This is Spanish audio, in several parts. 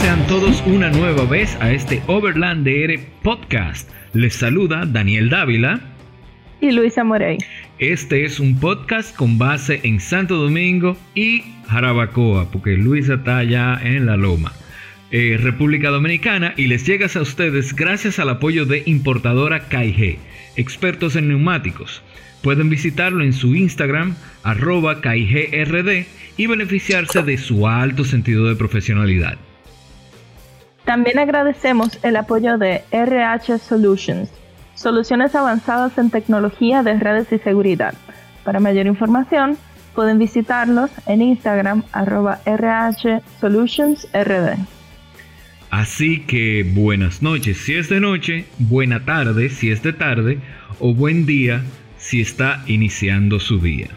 sean todos una nueva vez a este Overland DR Podcast. Les saluda Daniel Dávila y Luisa Morey. Este es un podcast con base en Santo Domingo y Jarabacoa, porque Luisa está allá en la Loma. Eh, República Dominicana y les llegas a ustedes gracias al apoyo de importadora KG, expertos en neumáticos. Pueden visitarlo en su Instagram, arroba KIGRD, y beneficiarse de su alto sentido de profesionalidad. También agradecemos el apoyo de RH Solutions, soluciones avanzadas en tecnología de redes y seguridad. Para mayor información, pueden visitarlos en Instagram arroba RH Solutions RD. Así que buenas noches si es de noche, buena tarde si es de tarde o buen día si está iniciando su día.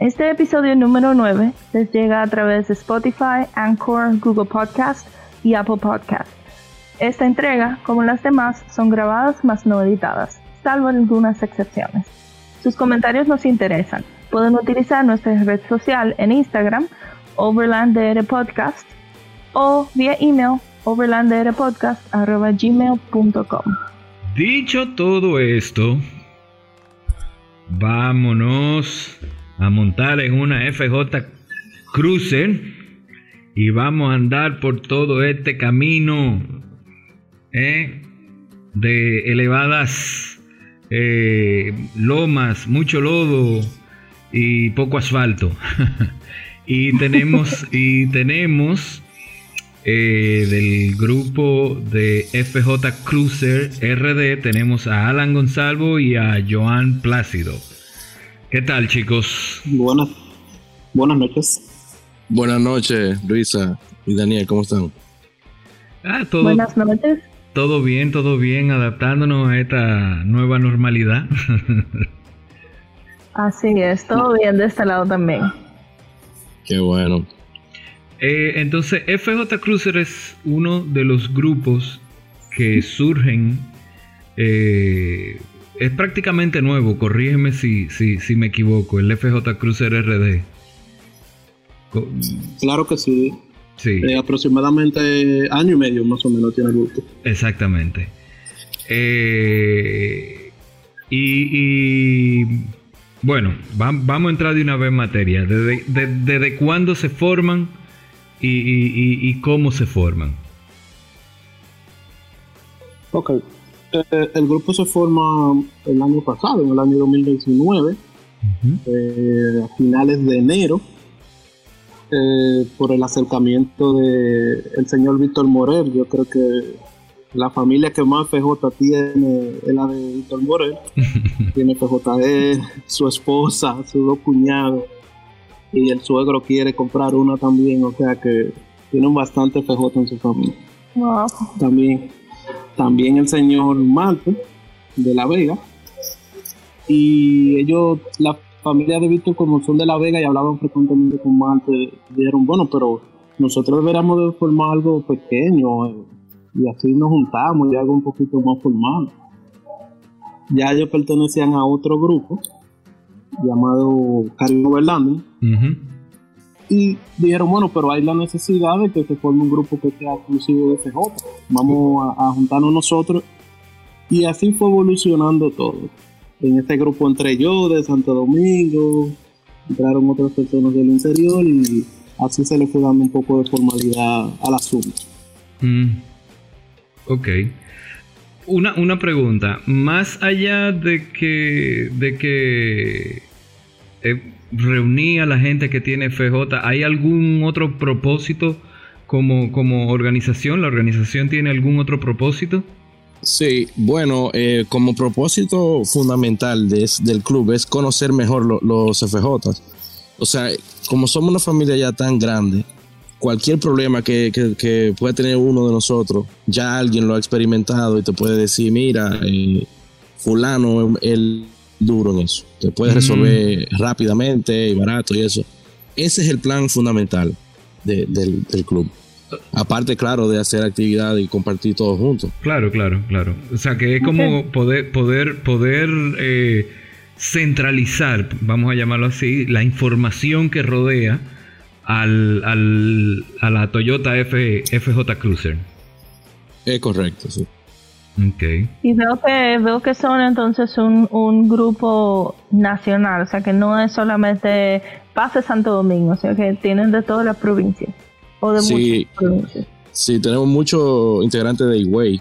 Este episodio número 9 les llega a través de Spotify, Anchor, Google Podcast y Apple Podcast. Esta entrega, como las demás, son grabadas más no editadas, salvo algunas excepciones. Sus comentarios nos interesan. Pueden utilizar nuestra red social en Instagram, Overland Podcast, o vía email, overlanddrpodcast.gmail.com. Dicho todo esto, vámonos a montar en una FJ Cruiser y vamos a andar por todo este camino ¿eh? de elevadas eh, lomas, mucho lodo y poco asfalto. y tenemos, y tenemos eh, del grupo de FJ Cruiser RD, tenemos a Alan Gonzalo y a Joan Plácido. ¿Qué tal, chicos? Buenas, buenas noches. Buenas noches, Luisa y Daniel, ¿cómo están? Ah, todo, buenas noches. Todo bien, todo bien, adaptándonos a esta nueva normalidad. Así es, todo bien de este lado también. Qué bueno. Eh, entonces, FJ Cruiser es uno de los grupos que surgen. Eh, es prácticamente nuevo, corrígeme si, si, si me equivoco, el FJ Cruiser RD. Claro que sí. Sí. Eh, aproximadamente año y medio más o menos tiene el gusto. Exactamente. Eh, y, bueno, vamos a entrar de una vez en materia. ¿Desde, cuándo se forman y, cómo se forman? Ok. Eh, el grupo se forma el año pasado, en el año 2019, a finales de enero eh, por el acercamiento de el señor Víctor Morel. Yo creo que la familia que más FJ tiene es la de Víctor Morel. tiene FJE, su esposa, sus dos cuñados y el suegro quiere comprar una también, o sea que tienen bastante FJ en su familia. También, también el señor Marte de La Vega. Y ellos, la familia de Víctor, como son de La Vega y hablaban frecuentemente con Marte, dijeron, bueno, pero nosotros deberíamos de formar algo pequeño eh, y así nos juntamos y algo un poquito más formal. Ya ellos pertenecían a otro grupo llamado Caribe Overlanding y dijeron, bueno, pero hay la necesidad de que se forme un grupo que sea exclusivo de CJ. Vamos a juntarnos nosotros y así fue evolucionando todo en este grupo entré yo de Santo Domingo, entraron otras personas del interior y así se le fue dando un poco de formalidad al asunto. Mm. Ok. Una, una pregunta, más allá de que, de que eh, a la gente que tiene FJ, ¿hay algún otro propósito como, como organización? ¿La organización tiene algún otro propósito? Sí, bueno, eh, como propósito fundamental del club es conocer mejor los FJ. O sea, como somos una familia ya tan grande, cualquier problema que, que, pueda tener uno de nosotros, ya alguien lo ha experimentado y te puede decir, mira, eh, fulano el duro en eso. Te puede mm. resolver rápidamente y barato y eso. Ese es el plan fundamental del club. Aparte, claro, de hacer actividad y compartir todos juntos. Claro, claro, claro. O sea, que es como poder, poder, poder eh, centralizar, vamos a llamarlo así, la información que rodea al, al, a la Toyota F, FJ Cruiser. Es correcto, sí. Okay. Y veo que, veo que son entonces un, un grupo nacional, o sea que no es solamente Pase Santo Domingo, sino que tienen de todas las provincias. O de Sí. muchas. Sí, tenemos muchos integrantes de Higüey,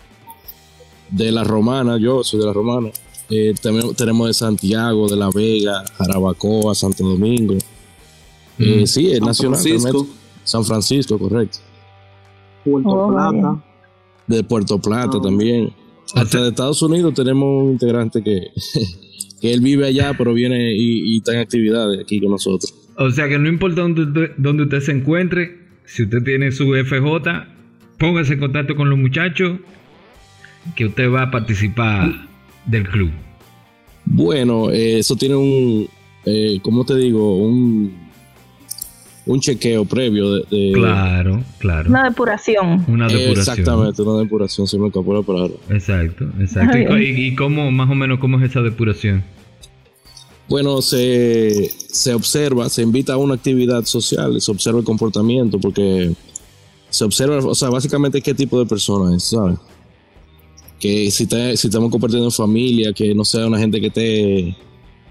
de la Romana, yo soy de la Romana. Eh, también tenemos de Santiago, de La Vega, Jarabacoa, Santo Domingo. Eh, Mm. sí, es San nacional. Francisco. San Francisco, correcto. Puerto Oh, Plata. De Puerto Plata Ah. también. Hasta de Estados Unidos tenemos un integrante que, que él vive allá, pero viene y, y está en actividades aquí con nosotros. O sea que no importa dónde, usted- dónde usted se encuentre, si usted tiene su FJ, póngase en contacto con los muchachos que usted va a participar del club. Bueno, eh, eso tiene un, eh, ¿cómo te digo? Un, un chequeo previo de, de- Claro, claro. Una depuración. Una depuración. Exactamente, una depuración, se me escapó la palabra. Exacto, exacto. ¿Y, co- y- y cómo, más o menos, cómo es esa depuración? Bueno, se, se observa, se invita a una actividad social, se observa el comportamiento, porque se observa, o sea, básicamente qué tipo de persona es, ¿sabes? Que si, te- si estamos compartiendo en familia, que no sea una gente que esté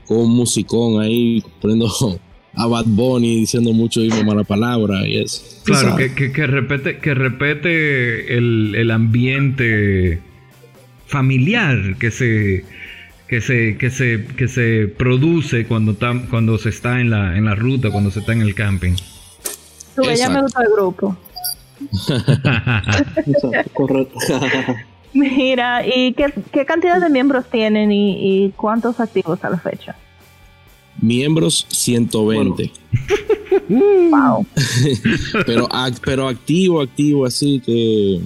con un musicón ahí poniendo a Bad Bunny diciendo mucho y mala palabra y eso. Claro, que, que, que repete, que repete el, el ambiente familiar que se, que se, que se, que se produce cuando, tam- cuando se está en la, en la ruta, cuando se está en el camping. Tú, ya me gusta el grupo. Exacto, correcto. Mira, ¿y qué, qué cantidad de miembros tienen y, y cuántos activos a la fecha? Miembros 120. Wow. pero, ac- pero activo, activo, así que,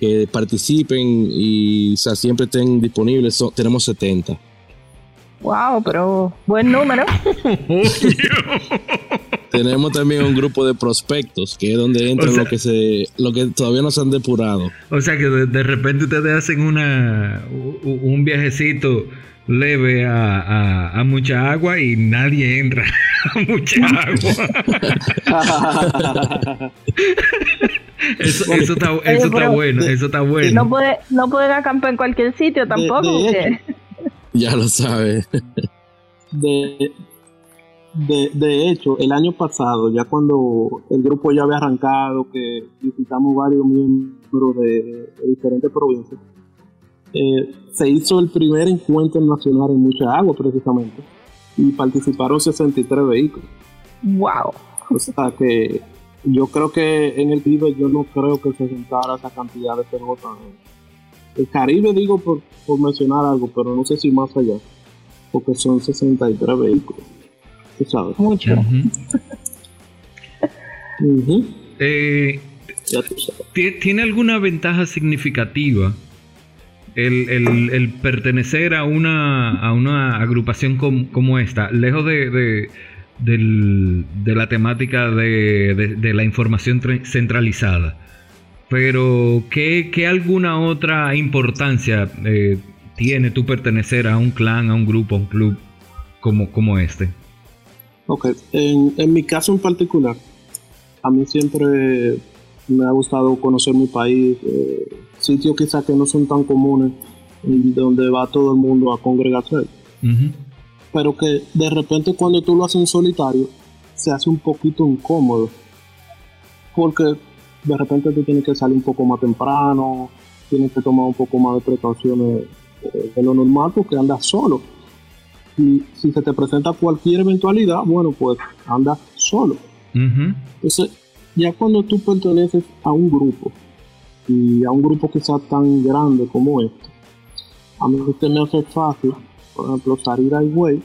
que participen y o sea, siempre estén disponibles. So- tenemos 70. Wow, pero buen número. Tenemos también un grupo de prospectos, que es donde entran O sea- lo que se, lo que todavía no se han depurado. O sea que de, de repente ustedes hacen una un viajecito leve a, a- a mucha agua y nadie entra a mucha agua. Eso, eso está, eso está bueno, eso está No, bueno. puede, no pueden acampar en cualquier sitio tampoco. de porque- Ya lo sabes. De, de, de hecho, el año pasado, ya cuando el grupo ya había arrancado, que visitamos varios miembros de, de diferentes provincias, eh, se hizo el primer encuentro nacional en mucha agua, precisamente, y participaron 63 vehículos. Wow. O sea que yo creo que en el Caribe yo no creo que se juntara esa cantidad de PJ. El Caribe digo por, por mencionar algo, pero no sé si más allá, porque son 63 vehículos. ¿Tú sabes? Mucho. Ujú, Eh, Ya tú sabes. ¿tie- ¿Tiene alguna ventaja significativa el, el- el pertenecer a una, a una agrupación com- como esta, lejos de, de, del- de la temática de, de- de la información centralizada? Pero, ¿qué, qué alguna otra importancia eh, tiene tú pertenecer a un clan, a un grupo, a un club como, como este? Ok, en, en mi caso en particular, a mí siempre me ha gustado conocer mi país, eh, sitios quizás que no son tan comunes, donde va todo el mundo a congregarse. Pero que de repente cuando tú lo haces en solitario se hace un poquito incómodo. Porque de repente tú tienes que salir un poco más temprano tienes que tomar un poco más de precauciones eh, de lo normal porque andas solo. Y si se te presenta cualquier eventualidad bueno pues andas solo. Entonces ya cuando tú perteneces a un grupo y a un grupo que sea tan grande como este a mí se me hace fácil por ejemplo, salir a Higüey,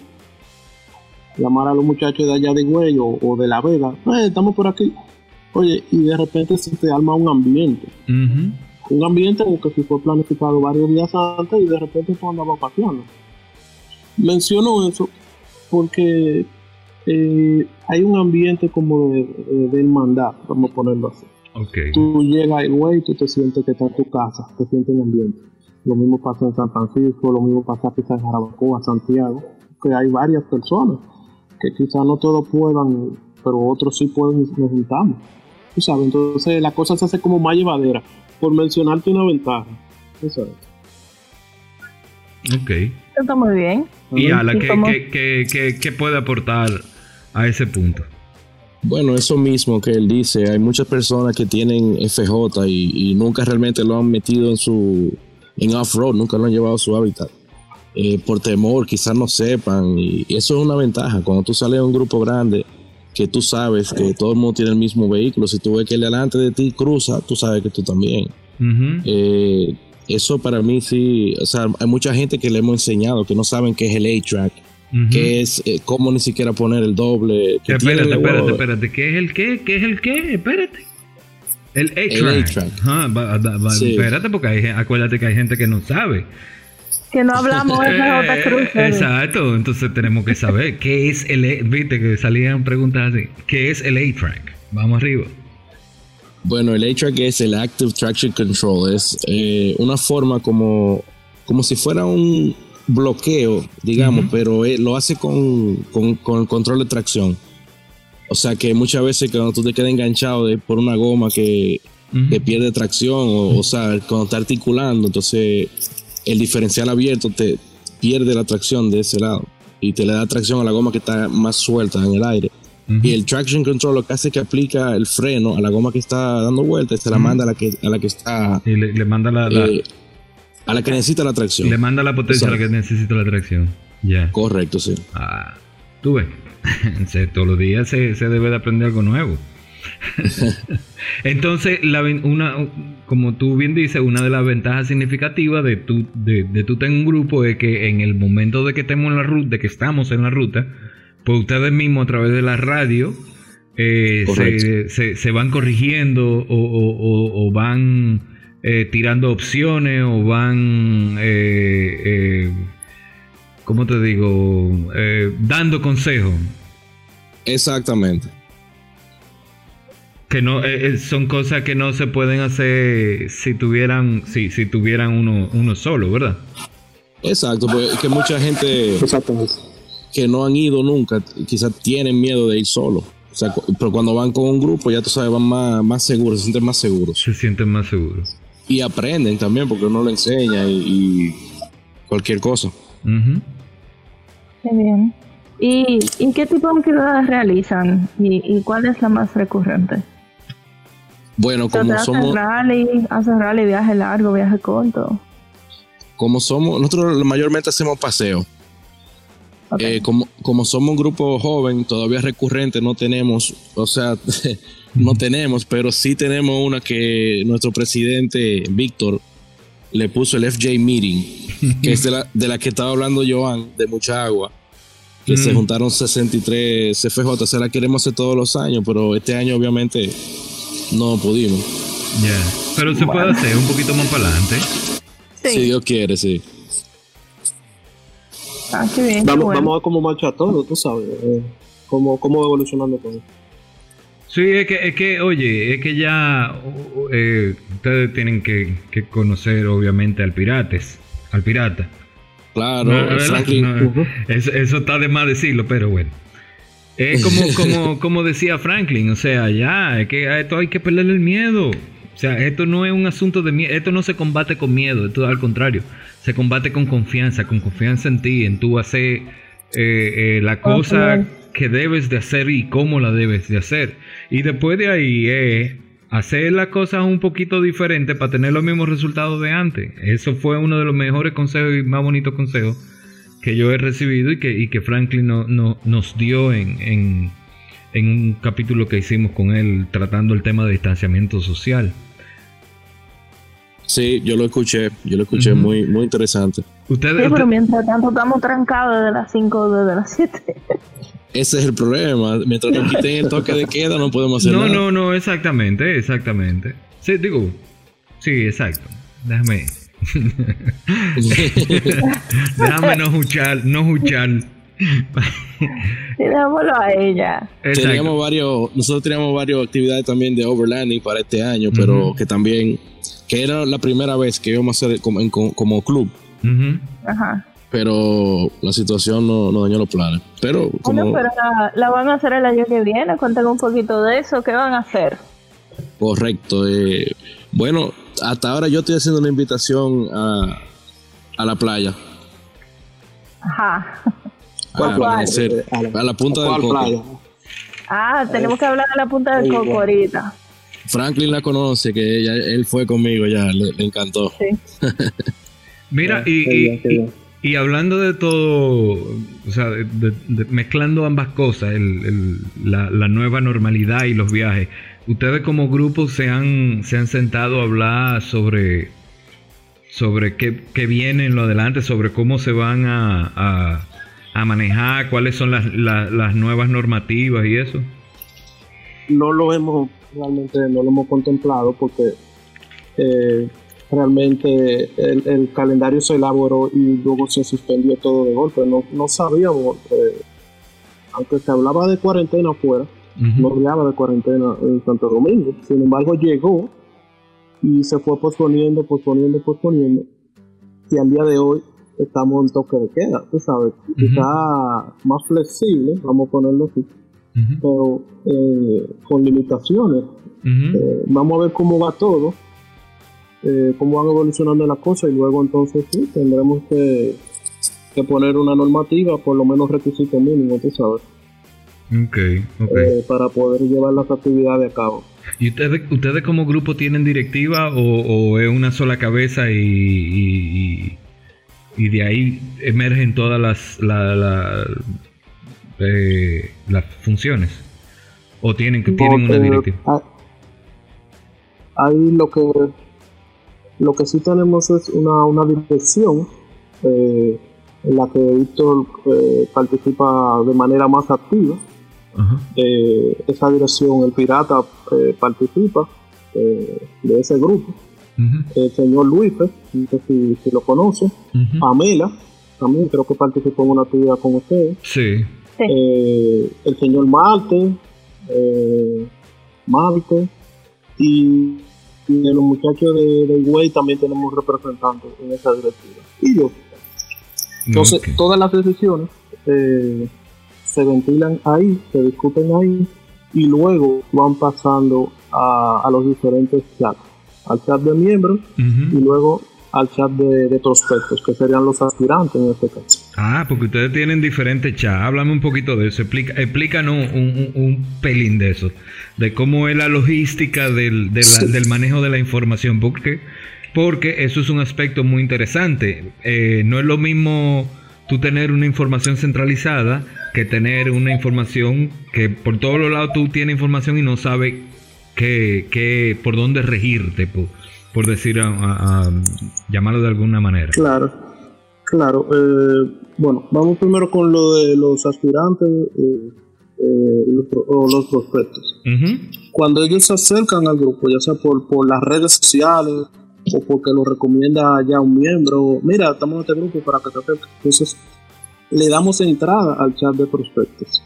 llamar a los muchachos de allá de Higüey o, o de La Vega, "Eh, estamos por aquí. Oye, y de repente se te arma un ambiente. Un ambiente en el que si fue planificado varios días antes y de repente tú andas vacaciones. Menciono eso porque eh, hay un ambiente como de, de, de hermandad, vamos a ponerlo así. Ok. Tú llegas a Higüey, tú te sientes que estás en tu casa, te sientes en ambiente. Lo mismo pasa en San Francisco, lo mismo pasa quizás en Jarabacoa, Santiago, que hay varias personas que quizás no todos puedan pero otros sí pueden necesitamos. ¿Tú sabes? Entonces la cosa se hace como más llevadera. Por mencionarte una ventaja. Eso Ok. Está muy bien. ¿Y Ala, ¿qué, puede aportar a ese punto? Bueno, eso mismo que él dice, hay muchas personas que tienen FJ y, nunca realmente lo han metido en su en off-road, nunca lo han llevado a su hábitat. Eh, por temor, quizás no sepan, y eso es una ventaja. Cuando tú sales a un grupo grande, que tú sabes que todo el mundo tiene el mismo vehículo, si tú ves que el delante de ti cruza, tú sabes que tú también. Eh, eso para mí sí, o sea, hay mucha gente que le hemos enseñado que no saben qué es el A-Track, que es eh, cómo ni siquiera poner el doble. espérate, espérate, espérate, ¿qué es el qué? ¿Qué es el qué? Espérate. El A-Track. Espérate, porque acuérdate que hay gente que no sabe que no hablamos de FJ Cruz. Exacto, entonces tenemos que saber qué es el, viste que salían preguntas así, ¿qué es el A-Track? Vamos arriba. Bueno, el A-Track es el Active Traction Control, es eh, una forma como, como si fuera un bloqueo, digamos, pero lo hace con, con, con, control de tracción. O sea que muchas veces cuando tú te quedas enganchado por una goma que, pierde tracción, o, o sea, cuando está articulando, entonces el diferencial abierto te pierde la tracción de ese lado y te le da tracción a la goma que está más suelta en el aire. Y el traction control lo que hace es que aplica el freno a la goma que está dando vueltas y se la manda a la que, a la que está. Y le, manda la, eh, a la que necesita la tracción. Le manda la potencia a la que necesita la tracción. Ya. Correcto, sí. Ah, tú ves. todos los días se, se debe de aprender algo nuevo. Entonces, la, una, como tú bien dices, una de las ventajas significativas de tú, de, de tú tener un grupo es que en el momento de que estemos en la ruta, de que estamos en la ruta, pues ustedes mismos a través de la radio eh, se, se, van corrigiendo o, van eh, tirando opciones o van, eh, ¿cómo te digo? dando consejos. Exactamente que no eh, eh, son cosas que no se pueden hacer si tuvieran si, si tuvieran uno, uno solo, ¿verdad? Exacto, porque que mucha gente que no han ido nunca, quizás tienen miedo de ir solo. O sea, pero cuando van con un grupo, ya tú sabes, van más, más seguros, se sienten más seguros. Se sienten más seguros. Y aprenden también, porque uno le enseña y, cualquier cosa. Qué bien. ¿Y, ¿Y, qué tipo de actividades realizan? ¿Y, ¿Y cuál es la más recurrente? Bueno, como somos. Rally, hace rally, viaje largo, viaje corto. Como somos, nosotros mayormente hacemos paseo. Eh, como, como somos un grupo joven, todavía recurrente, no tenemos, o sea, no tenemos, pero sí tenemos una que nuestro presidente Víctor le puso el FJ Meeting, que es de la, de la que estaba hablando Joan, de mucha agua, que se juntaron 63 CFJ, se la queremos hacer todos los años, pero este año obviamente no pudimos. Ya, pero se puede hacer un poquito más para adelante. Si Dios quiere, sí. Ah, qué bien. Vamos, vamos a ver cómo marcha todo, tú sabes. Eh, cómo, cómo evolucionando todo. Sí, es que, es que, oye, es que ya eh, ustedes tienen que, que, conocer obviamente al pirates, al pirata. Claro, eso, eso, está de más decirlo, pero bueno. Es como, como, como decía Franklin, o sea, ya, es que a esto hay que perderle el miedo. O sea, esto no es un asunto de miedo, esto no se combate con miedo, esto al contrario, se combate con confianza, con confianza en ti, en tú hacer eh, eh, la cosa que debes de hacer y cómo la debes de hacer. Y después de ahí es hacer las cosas un poquito diferentes para tener los mismos resultados de antes. Eso fue uno de los mejores consejos y más bonitos consejos que yo he recibido y que, y que Franklin no, no, nos dio en, en, en, un capítulo que hicimos con él tratando el tema de distanciamiento social. Sí, yo lo escuché, yo lo escuché, muy, muy interesante. Ustedes, sí, pero mientras tanto estamos trancados desde las 5 desde las 7. Ese es el problema. Mientras nos quiten el toque de queda, no podemos hacer no, nada. No, no, no, exactamente, exactamente. Sí, digo, sí, exacto. Déjame. Déjame no escuchar, no escuchar. Dámoslo a ella. Teníamos varios, nosotros teníamos varias actividades también de overlanding para este año, pero que también, que era la primera vez que íbamos a hacer como, como, club. Ajá. Pero la situación no, no dañó los planes. Pero, como... pero la, van a hacer el año que viene. Cuéntame un poquito de eso. ¿Qué van a hacer? Correcto. Eh, bueno, hasta ahora yo estoy haciendo una invitación a, a la playa. Ajá. A, a, la punta del coco. Ah, tenemos que hablar de la punta del coco ahorita. Franklin la conoce, que ella, él fue conmigo ya, le, encantó. Sí. Mira, y, y, hablando de todo, o sea, mezclando ambas cosas, la, nueva normalidad y los viajes, ¿ustedes como grupo se han, se han sentado a hablar sobre, sobre qué, qué viene en lo adelante, sobre cómo se van a, a, manejar, cuáles son las, las nuevas normativas y eso? No lo hemos, realmente no lo hemos contemplado porque... Eh, realmente el, calendario se elaboró y luego se suspendió todo de golpe. No, no sabíamos, eh, aunque se hablaba de cuarentena afuera, no hablaba de cuarentena en Santo Domingo. Sin embargo, llegó y se fue posponiendo, posponiendo, posponiendo. Y al día de hoy estamos en toque de queda, tú sabes. Está más flexible, vamos a ponerlo así, pero eh, con limitaciones. Eh, vamos a ver cómo va todo eh, cómo van evolucionando las cosas y luego entonces sí, tendremos que, poner una normativa, por lo menos requisito mínimo, tú sabes. Okay, okay. Eh, para poder llevar las actividades a cabo. ¿Y ustedes, ustedes como grupo tienen directiva o, es una sola cabeza y, y, de ahí emergen todas las, la, eh, las funciones? ¿O tienen, que tienen una directiva? Ahí lo que lo que sí tenemos es una, una dirección eh, en la que Víctor eh, participa de manera más activa. Eh, esa dirección, el pirata participa de ese grupo. El señor Luis, no sé si, lo conoce. Pamela, también creo que participó en una actividad con ustedes. Sí. el señor Marte, Marte y y de los muchachos de, de también tenemos representantes en esa directiva. Y yo. Entonces, todas las decisiones eh, se ventilan ahí, se discuten ahí y luego van pasando a, los diferentes chats. Al chat de miembros y luego al chat de, prospectos, que serían los aspirantes en este caso. Ah, porque ustedes tienen diferentes chats. Háblame un poquito de eso. Explica, explícanos un, pelín de eso. De cómo es la logística del, del manejo de la información. Porque, porque eso es un aspecto muy interesante. Eh, no es lo mismo tú tener una información centralizada que tener una información que por todos los lados tú tienes información y no sabes qué, qué, por dónde regirte. Por decir, llamarlo de alguna manera. Claro, claro. Eh, bueno, vamos primero con lo de los aspirantes eh, eh, o los prospectos. Cuando ellos se acercan al grupo, ya sea por, por las redes sociales o porque lo recomienda ya un miembro, mira, estamos en este grupo para que te acerques. Entonces, le damos entrada al chat de prospectos.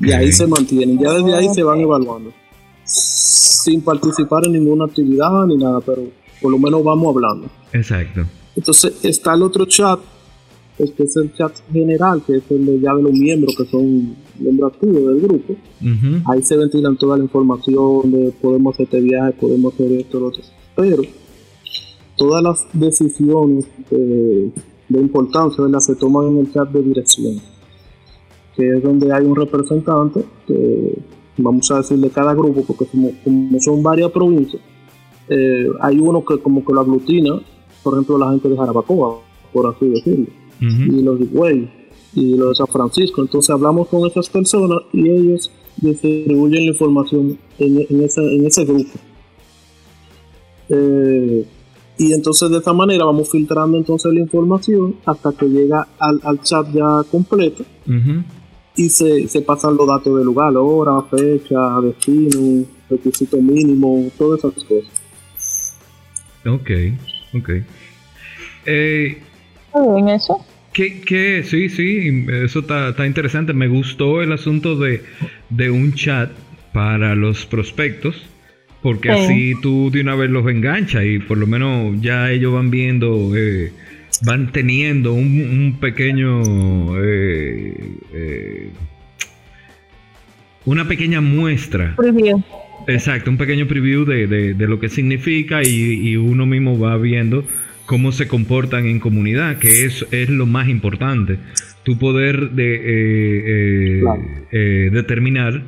Y ahí se mantienen, ya desde ahí se van evaluando sin participar en ninguna actividad ni nada, pero por lo menos vamos hablando. Exacto. Entonces está el otro chat, este es el chat general, que es el de ya de los miembros que son miembros activos del grupo. Ahí se ventilan toda la información de podemos hacer este viaje, podemos hacer esto, lo otro. Pero todas las decisiones de, importancia se toman en el chat de dirección, que es donde hay un representante que vamos a decir de cada grupo, porque como, son varias provincias, eh, hay uno que como que lo aglutina, por ejemplo la gente de Jarabacoa, por así decirlo, y los de Güey, y los de San Francisco. Entonces hablamos con esas personas y ellos distribuyen la información en, ese, grupo. Eh, y entonces de esta manera vamos filtrando entonces la información hasta que llega al, chat ya completo y se, se pasan los datos del lugar, hora, fecha, destino, requisito mínimo, todas esas cosas. Ok, ok. Eh, en eso? ¿Qué, qué? Sí, sí, eso está, está, interesante. Me gustó el asunto de, de un chat para los prospectos, porque así tú de una vez los enganchas y por lo menos ya ellos van viendo eh, van teniendo un, pequeño... Eh, una pequeña muestra. Preview. Exacto, un pequeño preview de, lo que significa y, uno mismo va viendo cómo se comportan en comunidad, que es, es lo más importante. Tu poder de determinar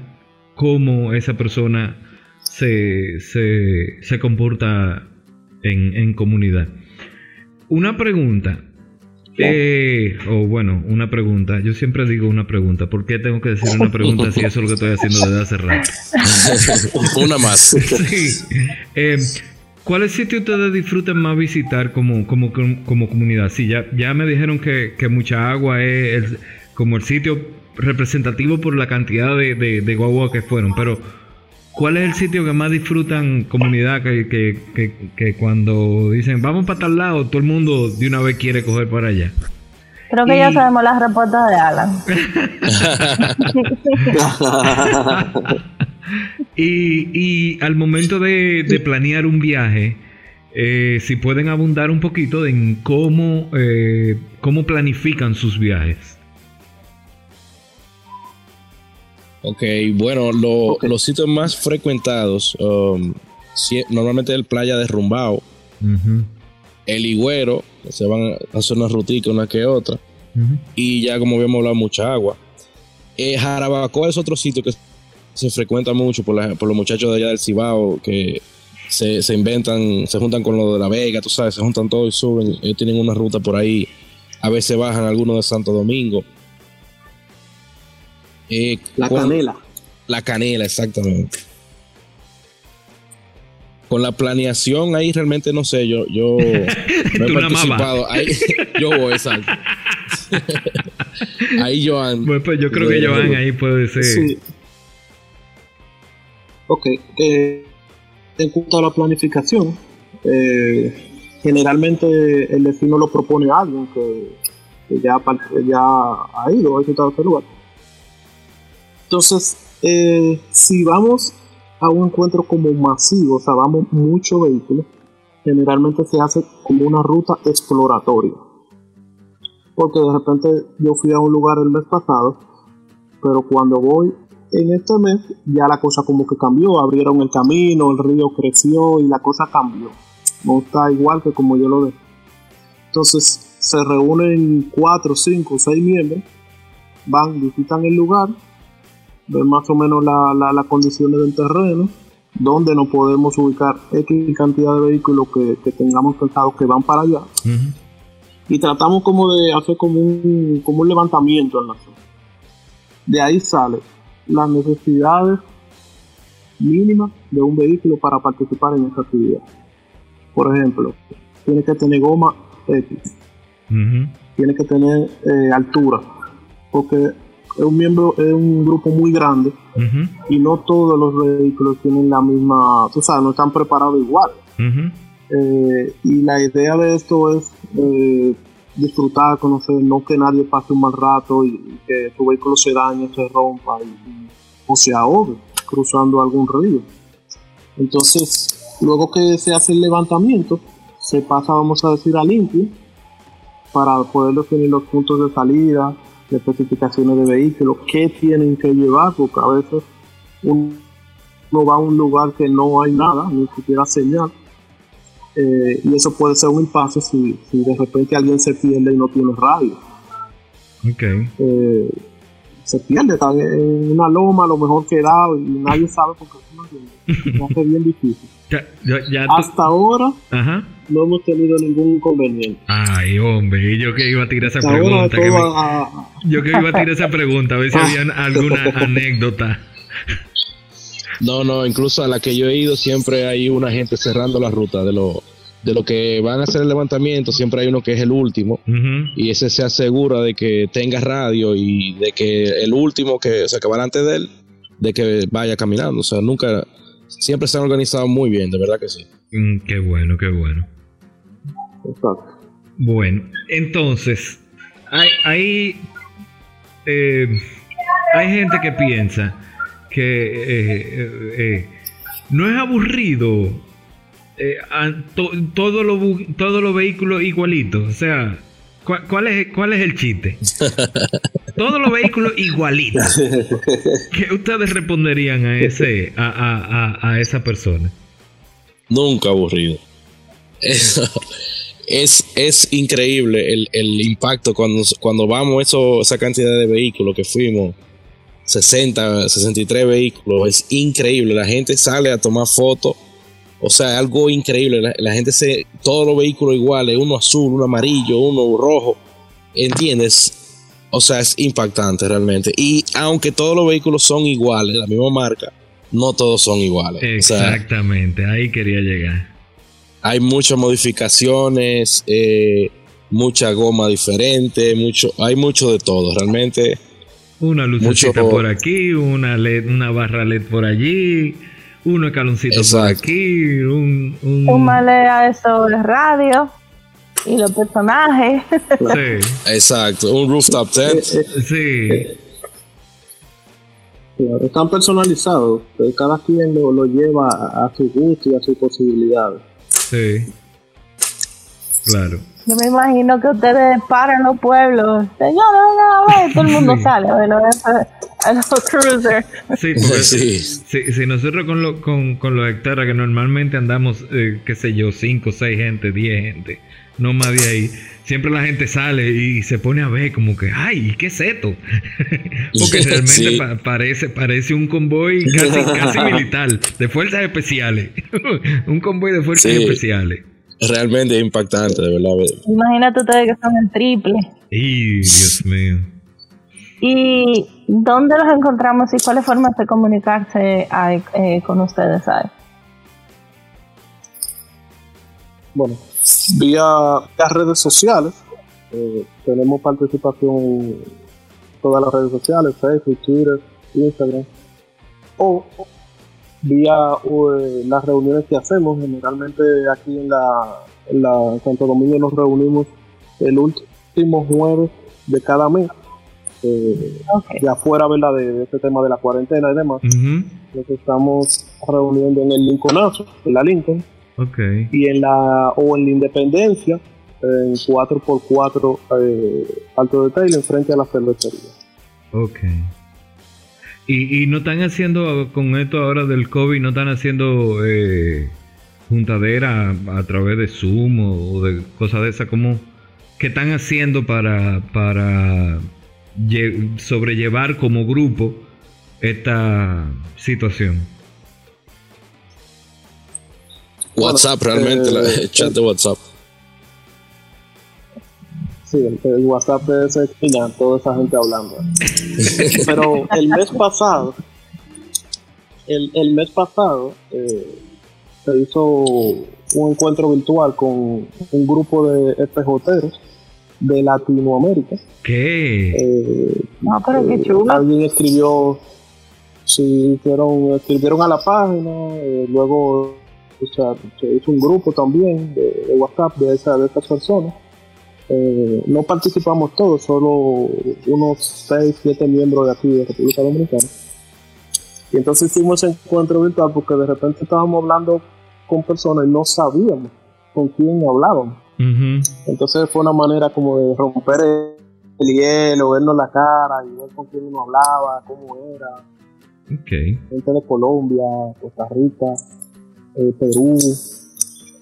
cómo esa persona se, se, comporta en, comunidad. Una pregunta. Eh, o bueno, una pregunta. Yo siempre digo una pregunta. ¿Por qué tengo que decir una pregunta si eso es lo que estoy haciendo desde hace rato? una más. Sí. Eh, ¿Cuáles sitios ustedes disfrutan más visitar como, como, como comunidad? Sí, ya, ya me dijeron que, Mucha Agua es como el sitio representativo por la cantidad de, de, de guagua que fueron, pero ¿Cuál es el sitio que más disfrutan comunidad que, cuando dicen vamos para tal lado, todo el mundo de una vez quiere coger para allá? Creo que ya sabemos las respuestas de Alan. y, al momento de, planear un viaje, eh, si pueden abundar un poquito en cómo, eh, cómo planifican sus viajes. Ok, bueno, los sitios más frecuentados, um, normalmente el playa de Rumbao, el Higüero, se van a hacer una rutica una que otra, y ya como habíamos hablado, mucha agua. Eh, Jarabacoa es otro sitio que se frecuenta mucho por, los muchachos de allá del Cibao, que se, inventan, se juntan con los de La Vega, tú sabes, se juntan todos y suben, ellos tienen una ruta por ahí, a veces bajan algunos de Santo Domingo. Eh, la canela. La canela, exactamente. Con la planeación ahí realmente no sé, yo, yo no he participado. Ahí, yo voy, exacto. ahí Joan. Bueno, pues yo creo que Joan ahí puede ser. Sí. Ok. Eh, en cuanto a la planificación, eh, generalmente el destino lo propone alguien que, ya, ya ha ido, ha visitado ese lugar entonces, eh, si vamos a un encuentro como masivo, o sea, vamos muchos vehículos, generalmente se hace como una ruta exploratoria. Porque de repente yo fui a un lugar el mes pasado, pero cuando voy en este mes ya la cosa como que cambió, abrieron el camino, el río creció y la cosa cambió. No está igual que como yo lo veo. Entonces se reúnen cuatro, cinco, seis miembros, van, visitan el lugar ver más o menos las la, condiciones del terreno, donde nos podemos ubicar X cantidad de vehículos que, tengamos pensado que van para allá. Y tratamos como de hacer como un, como un levantamiento en la zona. De ahí sale las necesidades mínimas de un vehículo para participar en esa actividad. Por ejemplo, tiene que tener goma X, tiene que tener eh, altura, porque es un miembro, es un grupo muy grande y no todos los vehículos tienen la misma, tú sabes, no están preparados igual. Eh, y la idea de esto es eh, disfrutar, conocer, no que nadie pase un mal rato y, que tu vehículo se dañe, se rompa o se ahogue cruzando algún río. Entonces, luego que se hace el levantamiento, se pasa, vamos a decir, a limpio para poder definir los puntos de salida, de especificaciones de vehículos, qué tienen que llevar, porque a veces uno va a un lugar que no hay nada, ni siquiera señal, eh, y eso puede ser un impasse si, si, de repente alguien se pierde y no tiene radio. Okay. Eh, se pierde, está en una loma, a lo mejor quedado y nadie sabe por qué se hace bien difícil. Hasta ahora no hemos tenido ningún inconveniente. Ay, hombre, yo que iba a tirar esa pregunta. Yo que iba a tirar esa pregunta, a ver si había alguna anécdota. No, no, incluso a la que yo he ido siempre hay una gente cerrando la ruta de lo, de lo que van a hacer el levantamiento, siempre hay uno que es el último y ese se asegura de que tenga radio y de que el último que, o que va delante de él, de que vaya caminando, o sea, nunca, siempre se han organizado muy bien, de verdad que sí. Mm, qué bueno, qué bueno. Bueno, entonces, hay, hay, eh, hay gente que piensa que eh, eh, no es aburrido eh, todos los todo los vehículos igualitos. O sea, ¿cuál, es, ¿cuál es el chiste? todos los vehículos igualitos. ¿Qué ustedes responderían a, ese, a, a, a esa persona? Nunca aburrido. Es, es increíble el, el, impacto cuando, cuando vamos eso, esa cantidad de vehículos que fuimos. 60, 63 vehículos, es increíble. La gente sale a tomar fotos o sea, algo increíble. La, gente se. Todos los vehículos iguales, uno azul, uno amarillo, uno rojo. ¿Entiendes? O sea, es impactante realmente. Y aunque todos los vehículos son iguales, la misma marca, no todos son iguales. Exactamente, ahí quería llegar. Hay muchas modificaciones, eh, mucha goma diferente, mucho, hay mucho de todo. Realmente. Una lucecita por aquí, una LED, una barra LED por allí uno escaloncito por aquí, un, un... un malea eso de radio y los personajes. Sí. Exacto, un rooftop tent. Sí. están personalizados, cada quien lo, lo lleva a su gusto y a sus posibilidades. Sí. Claro. Yo me imagino que ustedes paran los pueblos. Señor, venga a ver, todo el mundo sale a los, a los cruisers. Sí, porque sí. Si, si, nosotros con, lo, con, con los hectáreas que normalmente andamos, eh, qué sé yo, 5, 6 gente, 10 gente, no más de ahí, siempre la gente sale y se pone a ver como que, ay, ¿qué es esto? Porque realmente parece, parece un convoy casi, casi militar, de fuerzas especiales. un convoy de fuerzas especiales realmente impactante, de verdad. Imagínate ustedes que son el triple. Y Dios mío. ¿Y dónde los encontramos y cuáles formas de comunicarse eh, con ustedes hay? Bueno, vía, las redes sociales. Eh, tenemos participación en todas las redes sociales, Facebook, Twitter, Instagram. O vía eh, las reuniones que hacemos. Generalmente aquí en la, en Santo Domingo nos reunimos el último jueves de cada mes. Eh, Ya fuera ¿verdad? De, este tema de la cuarentena y demás. Nos estamos reuniendo en el Lincolnazo, en la Lincoln. Y en la, o en la Independencia, en 4x4 eh, Alto de Taylor, frente a la cervecería. Ok. Y, no están haciendo, con esto ahora del COVID, no están haciendo eh, juntadera a, través de Zoom o, de cosas de esas, como ¿qué están haciendo para, para sobrellevar como grupo esta situación? WhatsApp, realmente, el eh, chat de WhatsApp. Sí, el, WhatsApp de ese toda esa gente hablando. Pero el mes pasado, el, el mes pasado, eh, se hizo un encuentro virtual con un grupo de FJeros de Latinoamérica. ¿Qué? Eh, no, pero qué chulo. Alguien escribió, sí, hicieron, escribieron a la página, eh, luego se hizo un grupo también de, WhatsApp de, esa, de esas personas eh, no participamos todos, solo unos 6, 7 miembros de aquí de República Dominicana. Y entonces hicimos ese encuentro virtual porque de repente estábamos hablando con personas y no sabíamos con quién hablábamos. Entonces fue una manera como de romper el, hielo, vernos la cara y ver con quién uno hablaba, cómo era. Gente de Colombia, Costa Rica, eh, Perú,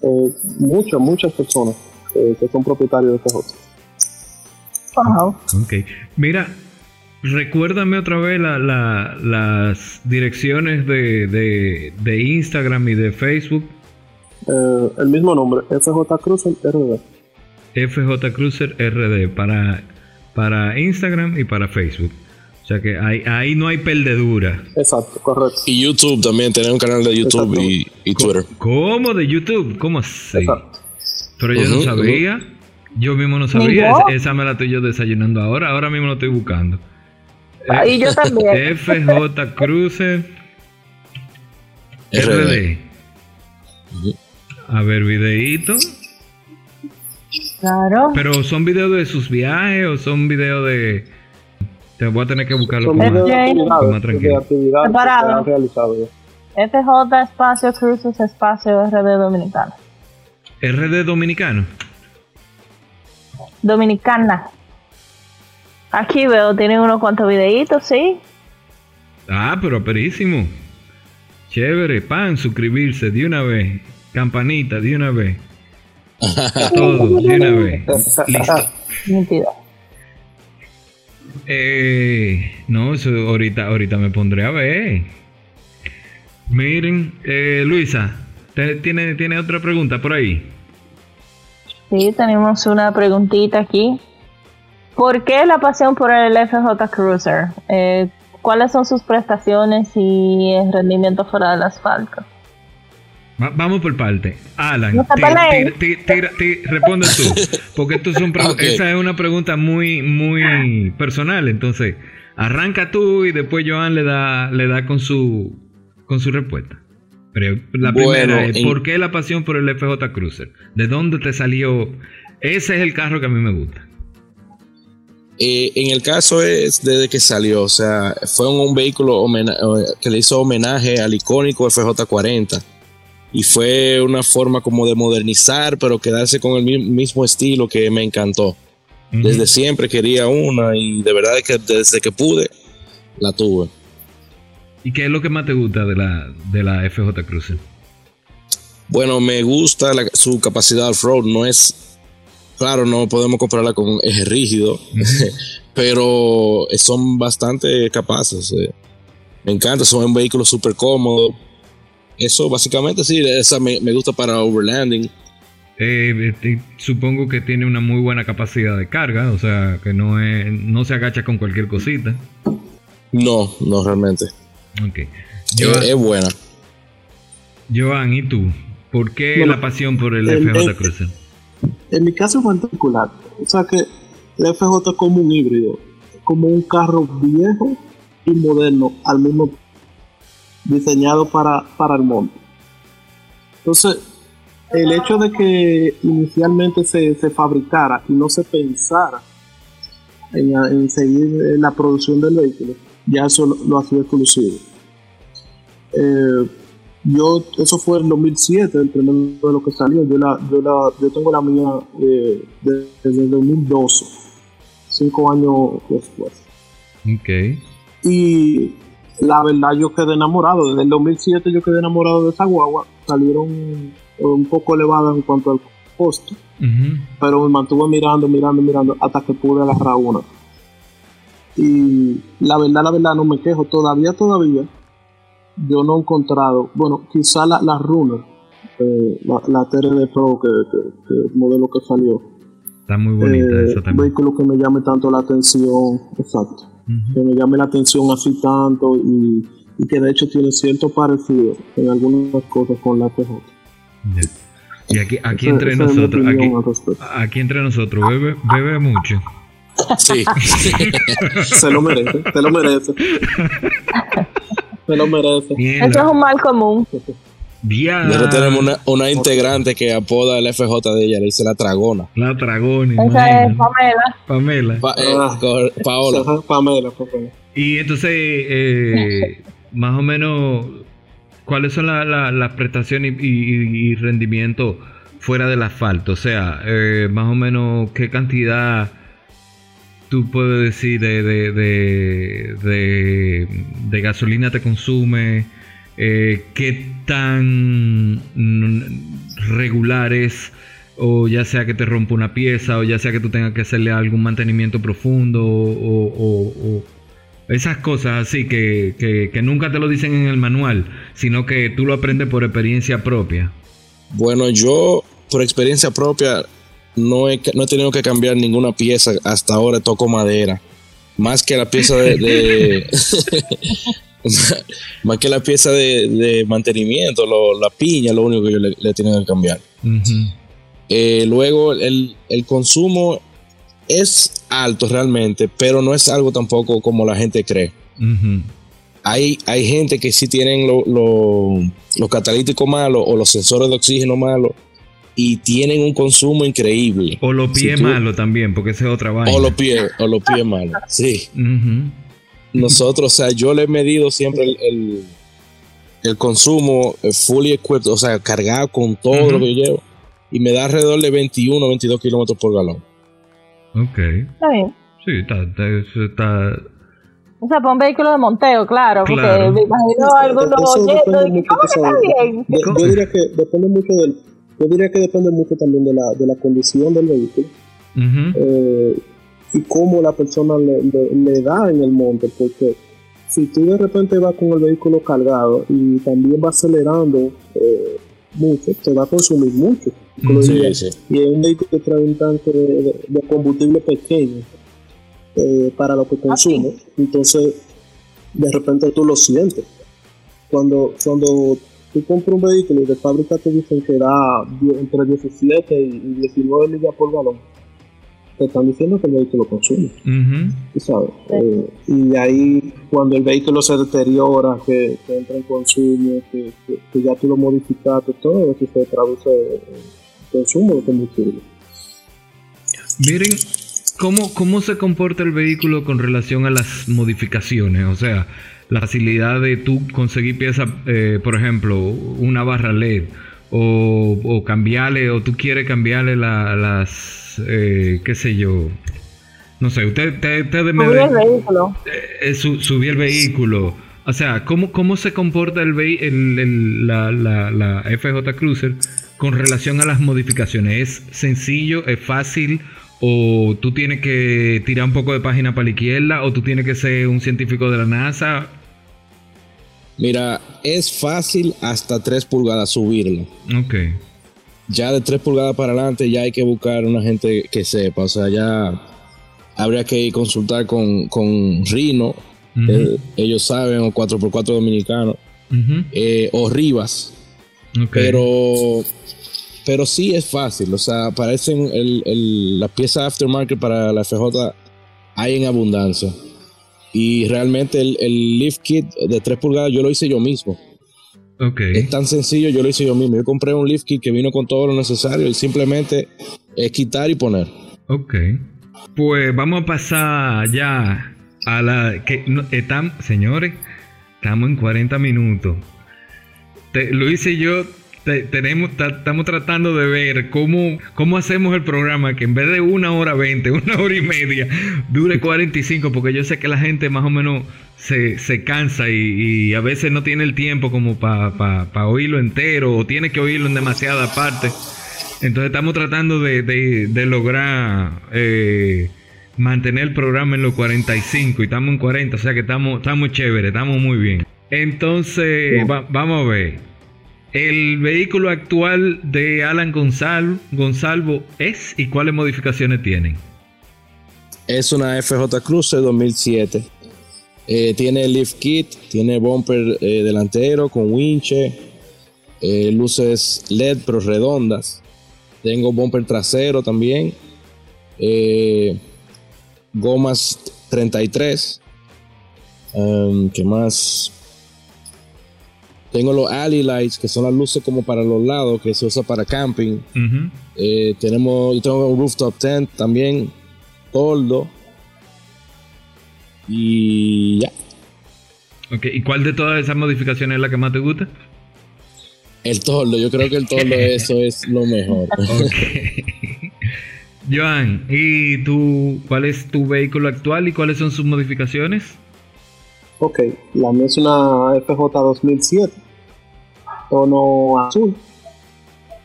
eh, muchas, muchas personas. Eh, que son propietarios de. Wow. Ok. Mira, recuérdame otra vez las direcciones de, de, Instagram y de Facebook. Eh, el mismo nombre, FJ Cruiser RD. FJ Cruiser RD para, para Instagram y para Facebook. O sea que ahí, ahí no hay perdedura. Exacto, correcto. Y YouTube también, tenemos un canal de YouTube y, y, Twitter. ¿Cómo de YouTube? ¿Cómo así? Exacto. Pero yo no sabía. Yo mismo no sabía. Esa, me la estoy yo desayunando ahora. Ahora mismo lo estoy buscando. Y yo también. FJ Cruiser RD. A ver, videíto. Claro. Pero son videos de sus viajes o son videos de. Te voy a tener que buscarlo con más, tranquilo. Separado. FJ espacio Cruces espacio RD Dominicano. RD Dominicano. Dominicana. Aquí veo, tienen unos cuantos videitos, ¿sí? Ah, pero perísimo. Chévere, pan, suscribirse de una vez. Campanita de una vez. Todo, de una vez. Listo. Eh, no, eso ahorita, ahorita me pondré a ver. Miren, eh, Luisa, ¿tiene, ¿tiene otra pregunta por ahí? Sí, tenemos una preguntita aquí. ¿Por qué la pasión por el FJ Cruiser? Eh, ¿Cuáles son sus prestaciones y el rendimiento fuera del asfalto? Vamos por parte. Alan, responde tú. Porque son esa es una pregunta muy, muy personal. Entonces, arranca tú y después Joan le da, le da con su con su respuesta. Pero la primera es, ¿por qué la pasión por el FJ Cruiser? ¿De dónde te salió? Ese es el carro que a mí me gusta. Eh, en el caso es desde que salió, o sea, fue un, vehículo que le hizo homenaje al icónico FJ40 y fue una forma como de modernizar, pero quedarse con el mismo estilo que me encantó. Desde siempre quería una y de verdad que desde que pude la tuve. ¿Y qué es lo que más te gusta de la, de la FJ Cruiser? Bueno, me gusta su capacidad off-road. No es, claro, no podemos comprarla con eje rígido, pero son bastante capaces. Eh. Me encanta, son un vehículo súper cómodo. Eso básicamente sí, esa me, gusta para overlanding. Eh, este, supongo que tiene una muy buena capacidad de carga, o sea, que no, es, no se agacha con cualquier cosita. No, no realmente. Ok. es buena. Joan, ¿y tú? ¿Por qué la pasión por el FJ Cruiser? En mi caso en particular, o sea que el FJ es como un híbrido, como un carro viejo y moderno al mismo tiempo, diseñado para, para el monte. Entonces, el hecho de que inicialmente se, se fabricara y no se pensara en, en seguir la producción del vehículo, ya eso lo, hacía exclusivo. Eh, yo, eso fue en 2007, el primer lo que salió. Yo, la, yo, la, yo tengo la mía eh, desde el 2012, cinco años después. Ok. Y la verdad, yo quedé enamorado. Desde el 2007 yo quedé enamorado de esa guagua. Salieron un poco elevadas en cuanto al costo, pero me mantuve mirando, mirando, mirando hasta que pude agarrar una. Y la verdad, la verdad, no me quejo. Todavía, todavía, yo no he encontrado, bueno, quizá la, la Runner, eh, la, la TRD Pro, que, el modelo que salió. Está muy bonita eh, también. Vehículo que me llame tanto la atención, exacto. Que me llame la atención así tanto y, que de hecho tiene cierto parecido en algunas cosas con la TJ. Y aquí, aquí entre nosotros, aquí, aquí, entre nosotros, bebe, bebe mucho. Sí. se lo merece, se lo merece. Se lo merece. Eso es un mal común. Nosotros tenemos una, una, integrante que apoda el FJ de ella, le dice la tragona. La tragona. Esa es Pamela. Pamela. Eh, ah. Paola. Pamela, Y entonces, eh, más o menos, ¿cuáles son las prestaciones y, y, rendimiento fuera del asfalto? O sea, eh, más o menos, ¿qué cantidad tú puedes decir de, de, de, gasolina te consume, eh, qué tan regular es, o ya sea que te rompa una pieza, o ya sea que tú tengas que hacerle algún mantenimiento profundo, o, esas cosas así que, que, que nunca te lo dicen en el manual, sino que tú lo aprendes por experiencia propia. Bueno, yo por experiencia propia no he, no he tenido que cambiar ninguna pieza. Hasta ahora toco madera. Más que la pieza de. más que la pieza de, mantenimiento, la piña, lo único que yo le, he tenido que cambiar. Eh, luego, el, consumo es alto realmente, pero no es algo tampoco como la gente cree. hay, hay gente que sí tienen los catalíticos malos o los sensores de oxígeno malos y tienen un consumo increíble. O los pies malos también, porque esa es otra vaina. O los pies, o los pies malos, sí. Nosotros, o sea, yo le he medido siempre el, el consumo eh, fully equipped, o sea, cargado con todo lo que yo llevo, y me da alrededor de 21 22 kilómetros por galón. Ok. Está bien. Sí, está, está, o sea, para un vehículo de monteo, claro, porque me imagino algunos oyentes. ¿Cómo que está bien? Yo, diría que depende mucho del. Yo diría que depende mucho también de la, de la condición del vehículo. eh, y cómo la persona le, le, da en el monte, porque si tú de repente vas con el vehículo cargado y también vas acelerando eh, mucho, te va a consumir mucho. Sí, sí. Y es un vehículo que trae un tanque de combustible pequeño eh, para lo que ah, consume. Entonces, de repente tú lo sientes. Cuando, cuando tú compras un vehículo y de fábrica te dicen que da entre 17 y 19 millas por galón, te están diciendo que el vehículo consume. ¿sabes? Eh, y ahí, cuando el vehículo se deteriora, que, entra en consumo, que, ya tú lo modificaste, todo eso se traduce en consumo de combustible. Miren, ¿Cómo, ¿Cómo se comporta el vehículo con relación a las modificaciones? O sea, la facilidad de tú conseguir piezas, eh, por ejemplo, una barra LED o, cambiarle, o tú quieres cambiarle las, eh, qué sé yo, no sé, usted, te, te subir el vehículo. Eh, subir el vehículo. O sea, ¿cómo, cómo se comporta el, el, la, la, la FJ Cruiser con relación a las modificaciones? ¿Es sencillo? ¿Es fácil? o tú tienes que tirar un poco de página para la izquierda, o tú tienes que ser un científico de la NASA. Mira, es fácil hasta 3 pulgadas subirla. Ok. Ya de 3 pulgadas para adelante ya hay que buscar una gente que sepa. O sea, ya habría que consultar con, con Rino. Eh, ellos saben, o 4x4 dominicano. Eh, o Rivas. Pero pero sí es fácil, o sea, aparecen el, el, las piezas aftermarket para la FJ hay en abundancia. Y realmente el, el lift kit de 3 pulgadas yo lo hice yo mismo. Okay. Es tan sencillo, yo lo hice yo mismo. Yo compré un lift kit que vino con todo lo necesario y simplemente es quitar y poner. Ok. Pues vamos a pasar ya a la... que están, Señores, estamos en 40 minutos. Te, lo hice yo tenemos, estamos tratando de ver cómo, cómo hacemos el programa que en vez de una hora veinte, una hora y media, dure 45, porque yo sé que la gente más o menos se, se cansa y, a veces no tiene el tiempo como para oírlo entero o tiene que oírlo en demasiada parte. Entonces estamos tratando de, de, lograr eh, mantener el programa en los 45 y estamos en 40, o sea que estamos, estamos chéveres, estamos muy bien. Entonces, vamos a ver. El vehículo actual de Alan Gonzalo, Gonzalvo es y cuáles modificaciones tienen. Es una FJ Cruiser 2007. Eh, tiene lift kit, tiene bumper eh, delantero con winche, eh, luces LED pero redondas. Tengo bumper trasero también. gomas 33. Um, ¿Qué más? Tengo los alley lights, que son las luces como para los lados, que se usa para camping. Eh, tenemos, yo tengo un rooftop tent también, toldo. Y ya. Ok, ¿y cuál de todas esas modificaciones es la que más te gusta? El toldo, yo creo que el toldo eso es lo mejor. Joan, ¿y tú cuál es tu vehículo actual y cuáles son sus modificaciones? Ok, la mía es una FJ 2007, tono azul.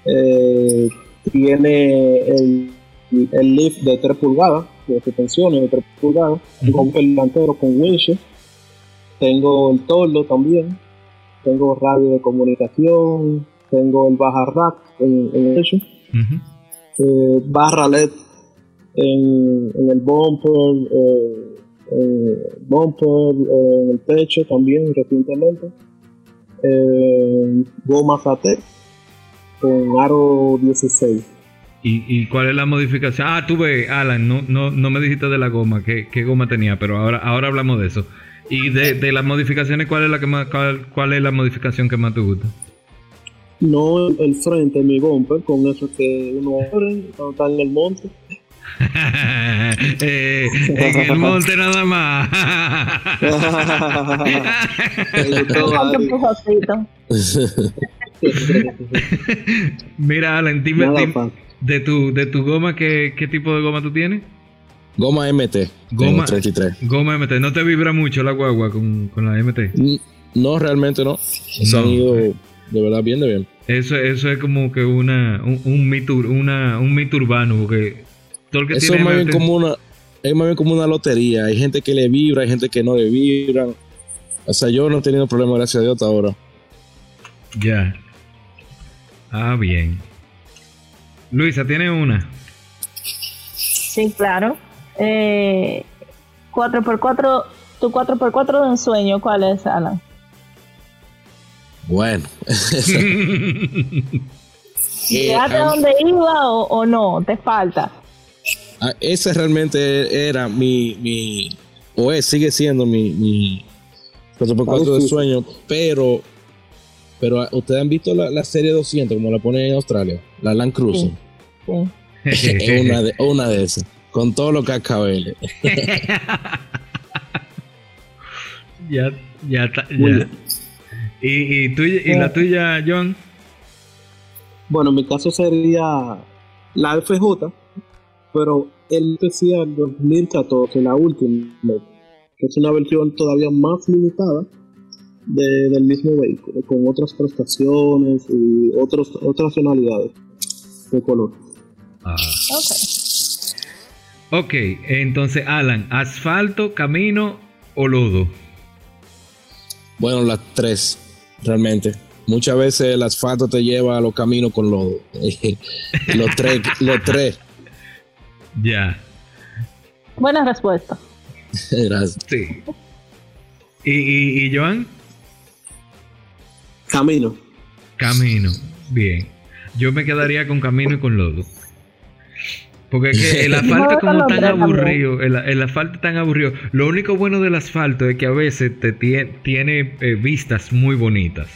Eh, tiene el, el, lift de 3 pulgadas, de suspensiones de 3 pulgadas, con el delantero con winch. Tengo el toldo también, tengo radio de comunicación, tengo el baja rack en, el techo, eh, barra LED en, en el bumper. Eh, eh, bumper en el techo también recientemente, eh, goma AT con aro 16. ¿Y, ¿Y, cuál es la modificación? Ah, tuve, Alan, no, no, no me dijiste de la goma, qué, qué goma tenía, pero ahora, ahora hablamos de eso. Y de, de, las modificaciones, ¿cuál es la que más, cuál, es la modificación que más te gusta? No el, frente, mi bumper, con eso que uno abre cuando está en el monte. Eh, en el monte nada más. Mira, Alan, dime, de tu, de tu goma, ¿qué, ¿qué tipo de goma tú tienes? Goma MT. Goma 33. Goma MT. ¿No te vibra mucho la guagua con, con la MT? No, realmente no. Se han ido de verdad bien de bien. Eso, eso es como que una, un, un, mito, una, un mito urbano, porque todo el que eso es más bien como una es más bien como una lotería. Hay gente que le vibra, hay gente que no le vibra. O sea, yo no he tenido problemas, gracias a Dios, hasta ahora. Ya. Ah, bien. Luisa, ¿tiene una? Sí, claro. Eh, 4x4, tu 4x4 de ensueño, ¿cuál es, Alan? Bueno. ¿Llegaste a donde iba o, no? ¿Te falta? Ah, ese realmente era mi, mi o es, sigue siendo mi, mi 4x4 de sueño, pero pero ah, ustedes han visto la, serie 200 como la ponen en Australia, la Land Cruiser. es una de, una de esas, con todo lo que cascabeles. ya, ya, está, ya. ¿Y, y, ¿Y la tuya, John? Bueno, en mi caso sería la FJ, pero él decía en 2014, la última, que es una versión todavía más limitada del mismo vehículo, con otras prestaciones y otros, otras tonalidades de color. Ah. ok, entonces Alan, asfalto, camino o lodo. Bueno, las tres realmente. Muchas veces el asfalto te lleva a los caminos con lodo. los tres, los tres. Ya. Buena respuesta. Gracias. Sí. ¿Y, y, Joan? Camino. Camino. Bien. Yo me quedaría con camino y con lodo. Porque es que el asfalto es como tan aburrido. El, asfalto es tan aburrido. Lo único bueno del asfalto es que a veces te tiene, eh, vistas muy bonitas.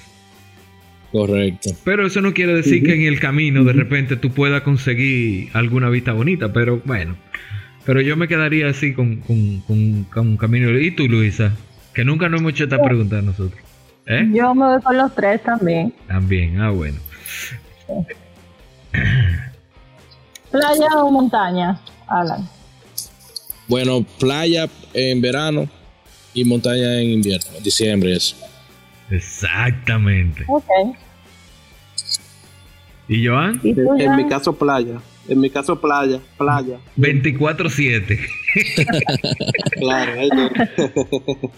Correcto. Pero eso no quiere decir que en el camino de repente tú puedas conseguir alguna vista bonita. Pero bueno. Pero yo me quedaría así con, con, un camino. ¿Y tú, Luisa? Que nunca nos hemos hecho esta pregunta a nosotros. ¿Eh? Yo me voy con los tres también. También, ah, bueno. ¿Playa o montaña, Alan? Bueno, playa en verano y montaña en invierno, en diciembre eso. Exactamente. Ok. ¿Y Joan? en, mi caso playa. En mi caso playa, playa. 24-7. claro,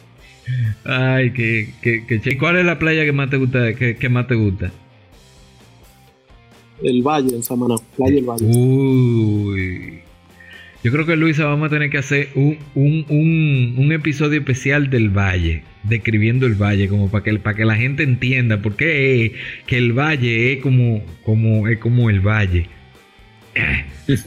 Ay, que, que, ¿Cuál es la playa que más te gusta? que más te gusta? el Valle en Samaná, Playa del Valle. Uy. Yo creo que Luisa vamos a tener que hacer un, un, un, episodio especial del Valle, describiendo el Valle, como para que, para que la gente entienda por qué que el Valle es como, como, es como el Valle. sí.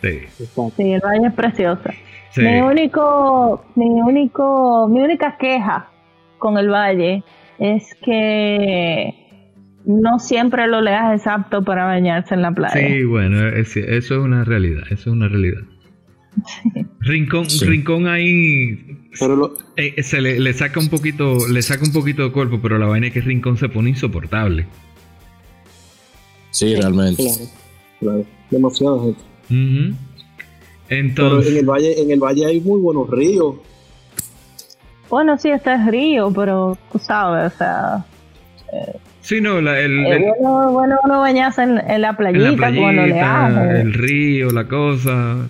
sí. el Valle es precioso. Mi único, mi único, mi única queja con el Valle es que no siempre lo leas exacto para bañarse en la playa. Sí, bueno, eso es una realidad, eso es una realidad. Rincón, Rincón ahí eh, se le, saca un poquito, le saca un poquito de cuerpo, pero la vaina es que Rincón se pone insoportable. Sí, realmente. Claro, claro. Demasiada gente. Entonces, en el valle, en el valle hay muy buenos ríos. Bueno, sí, este es río, pero tú sabes, o sea, eh, Sí, no, el, eh, bueno, bueno, uno bañarse en, la playita, en la el río, la cosa.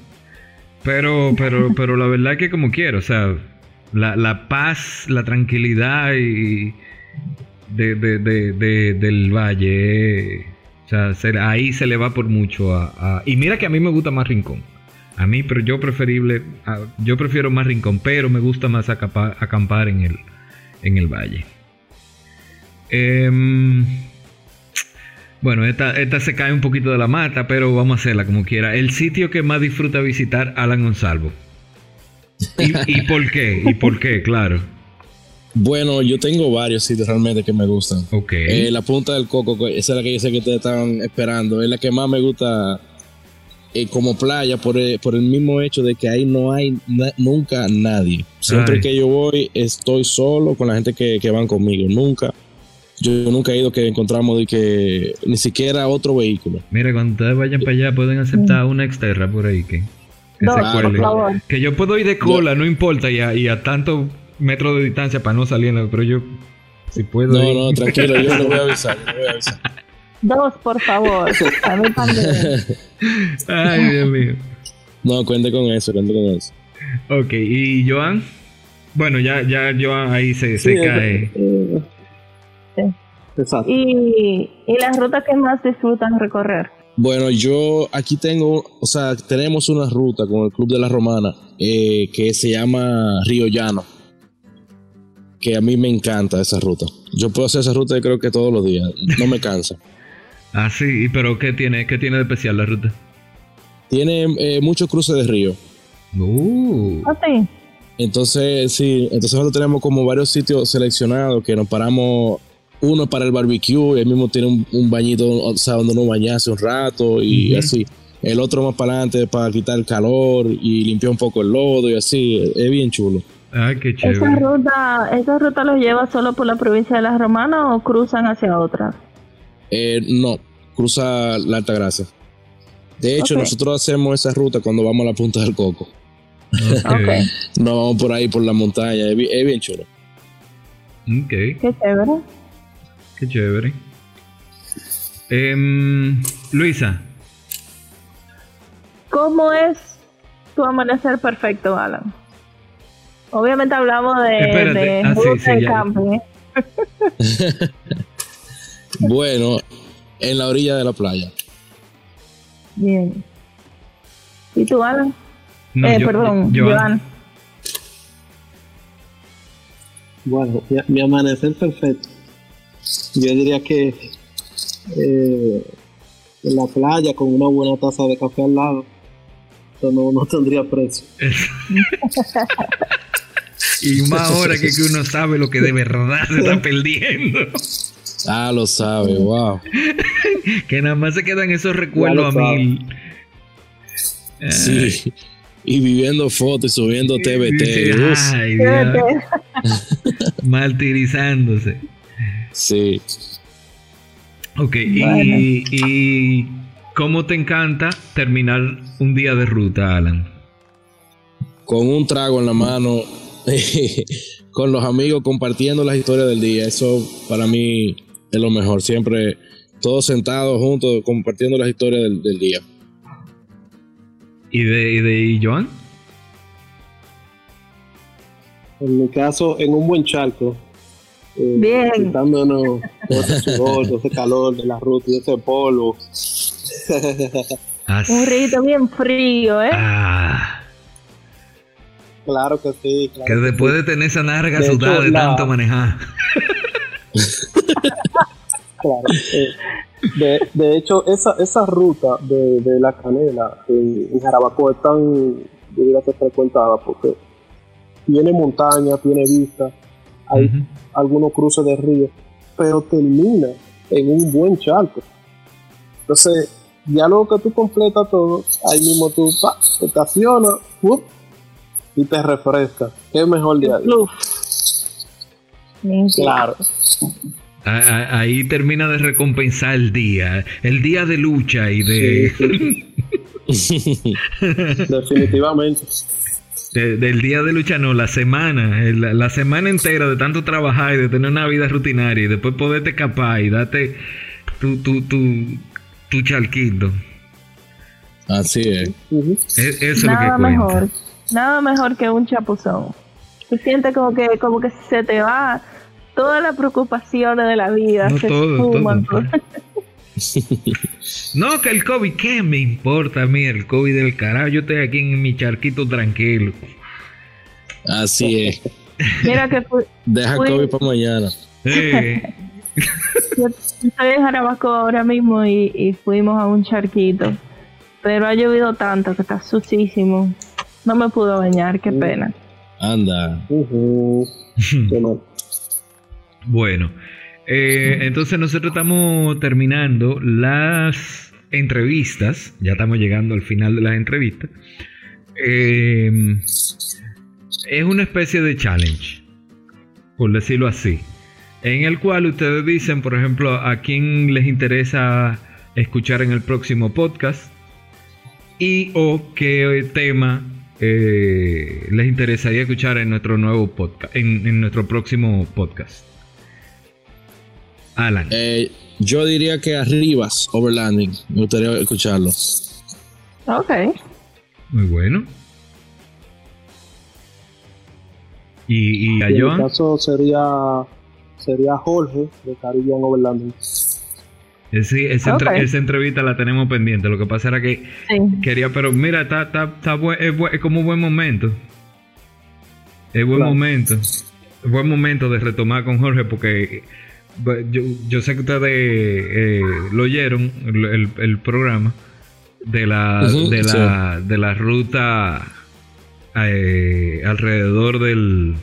Pero, pero, pero la verdad es que como quiero, o sea, la, la paz, la tranquilidad y de, de, de, del valle, o sea, ahí se le va por mucho a, Y mira que a mí me gusta más Rincón. A mí, pero yo preferible, yo prefiero más Rincón, pero me gusta más acampar en el, en el valle. Em, bueno, esta, esta se cae un poquito de la mata, pero vamos a hacerla como quiera. El sitio que más disfruta visitar Alan Gonzalvo. ¿Y, por qué? ¿Y por qué? Claro. Bueno, yo tengo varios sitios realmente que me gustan. Ok. Eh, la punta del coco, esa es la que yo sé que ustedes estaban esperando. Es la que más me gusta eh, como playa por el, por el mismo hecho de que ahí no hay nunca nadie. Siempre que yo voy estoy solo con la gente que, que van conmigo. Nunca yo nunca he ido que encontramos de que ni siquiera otro vehículo. Mira, cuando ustedes vayan para allá pueden aceptar una exterra por ahí que, que se Que yo puedo ir de cola, no importa, y a, y a tantos metros de distancia para no salir, pero yo si puedo. No, no, tranquilo, yo le voy a avisar, voy a avisar. Dos, por favor. Ay, Dios mío. No, cuente con eso, cuente con eso. Ok, ¿y Joan? Bueno, ya, ya Joan ahí se, se cae. Eh, Exacto. Y, y las rutas que más disfrutan recorrer. Bueno, yo aquí tengo, o sea, tenemos una ruta con el Club de la Romana eh, que se llama Río Llano. Que a mí me encanta esa ruta. Yo puedo hacer esa ruta creo que todos los días. No me cansa. ah, sí, pero ¿qué tiene, qué tiene de especial la ruta? Tiene eh, muchos cruces de río. Uh. Ah, sí. Entonces, sí, entonces nosotros tenemos como varios sitios seleccionados que nos paramos uno para el barbecue, el mismo tiene un, bañito, o sea, donde uno bañase un rato y así. El otro más para adelante para quitar el calor y limpiar un poco el lodo y así. Es bien chulo. Ah, qué chévere. ¿Esa ruta, ¿Esa ruta los lleva solo por la provincia de Las Romanas o cruzan hacia otra? Eh, no, cruza la Alta Gracia. De hecho, nosotros hacemos esa ruta cuando vamos a la Punta del Coco. Okay. no vamos por ahí por la montaña, es bien, chulo. Ok. Qué chévere. Qué chévere. Em, Luisa. ¿Cómo es tu amanecer perfecto, Alan? Obviamente hablamos de, de ah, camping. bueno, en la orilla de la playa. Bien. ¿Y tú, Alan? eh, perdón, Joan. Bueno, mi amanecer perfecto yo diría que eh, en la playa con una buena taza de café al lado, no, no tendría precio. y más ahora que, uno sabe lo que de verdad se está perdiendo. Ah, lo sabe, wow. que nada más se quedan esos recuerdos a mil. Sí. Y viviendo fotos, subiendo TBT. Ay, Martirizándose. Sí. Ok, y, cómo te encanta terminar un día de ruta, Alan? Con un trago en la mano, con los amigos compartiendo las historias del día. Eso para mí es lo mejor. Siempre todos sentados juntos compartiendo las historias del, día. ¿Y de, y de Joan? En mi caso, en un buen charco, eh, Bien. Quitándonos ese sudor, ese calor de la ruta y ese polvo. Un rito bien frío, ¿eh? Ah. Claro que sí. que, después de tener esa narga sudada de tanto manejar. claro. Eh, de, de, hecho, esa, esa ruta de, de la canela en, en Jarabacoa es tan, debería ser frecuentada porque tiene montaña, tiene vista, hay algunos cruces de río, pero termina en un buen charco. Entonces, ya luego que tú completas todo, ahí mismo tú pa, te estacionas y te refrescas. Qué mejor día. Claro. Ahí termina de recompensar el día, el día de lucha y de... Definitivamente del día de lucha, no, la semana, la, semana entera de tanto trabajar y de tener una vida rutinaria y después poderte escapar y darte tu, tu, tu, tu charquito. Así es. Eso nada es lo que mejor, nada mejor que un chapuzón. Se siente como que, como que se te va todas las preocupaciones de la vida, se todo, no, que el COVID, ¿qué me importa a mí el COVID del carajo? Yo estoy aquí en mi charquito tranquilo. Así es. Mira que Deja COVID para mañana. Yo estoy en Jarabaco ahora mismo y, fuimos a un charquito. Pero ha llovido tanto que está sucísimo. No me pudo bañar, qué pena. Anda. bueno, eh, entonces nosotros estamos terminando las entrevistas, ya estamos llegando al final de las entrevistas, eh, es una especie de challenge, por decirlo así, en el cual ustedes dicen, por ejemplo, a quién les interesa escuchar en el próximo podcast y o qué tema eh, les interesaría escuchar en nuestro nuevo podcast, en, nuestro próximo podcast. Alan. Eh, yo diría que Arribas Overlanding. Me gustaría escucharlo. Ok. Muy bueno. ¿Y, y a En caso sería, sería Jorge de Caribbean Overlanding. Sí, esa, entrevista la tenemos pendiente. Lo que pasa era que quería, pero mira, está, está, está es, como un buen momento. Es buen momento. Es buen momento de retomar con Jorge porque yo, yo sé que ustedes eh, lo oyeron, el, programa de la, de, la de la ruta eh, alrededor del,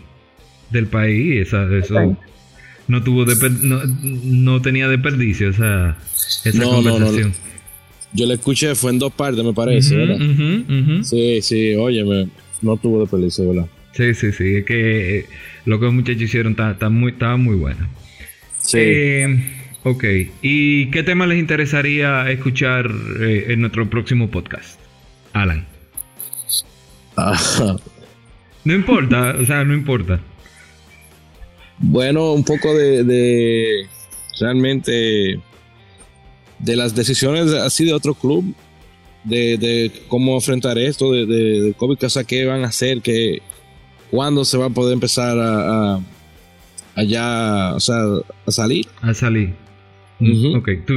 del país. Esa, eso no tuvo no, no, tenía desperdicio esa, esa conversación. Yo la escuché, fue en dos partes, me parece, ¿verdad? Sí, sí, oye, no tuvo desperdicio, ¿verdad? Sí, sí, sí, es que eh, lo que los muchachos hicieron estaba muy, muy bueno. Sí. Eh, ok, ¿y qué tema les interesaría escuchar eh, en nuestro próximo podcast? Alan. No importa, o sea, no importa. Bueno, un poco de, realmente de las decisiones así de otro club, de, cómo enfrentar esto, de, de, COVID, o sea, qué van a hacer, que, cuándo se va a poder empezar a, a, o sea, a salir. A salir.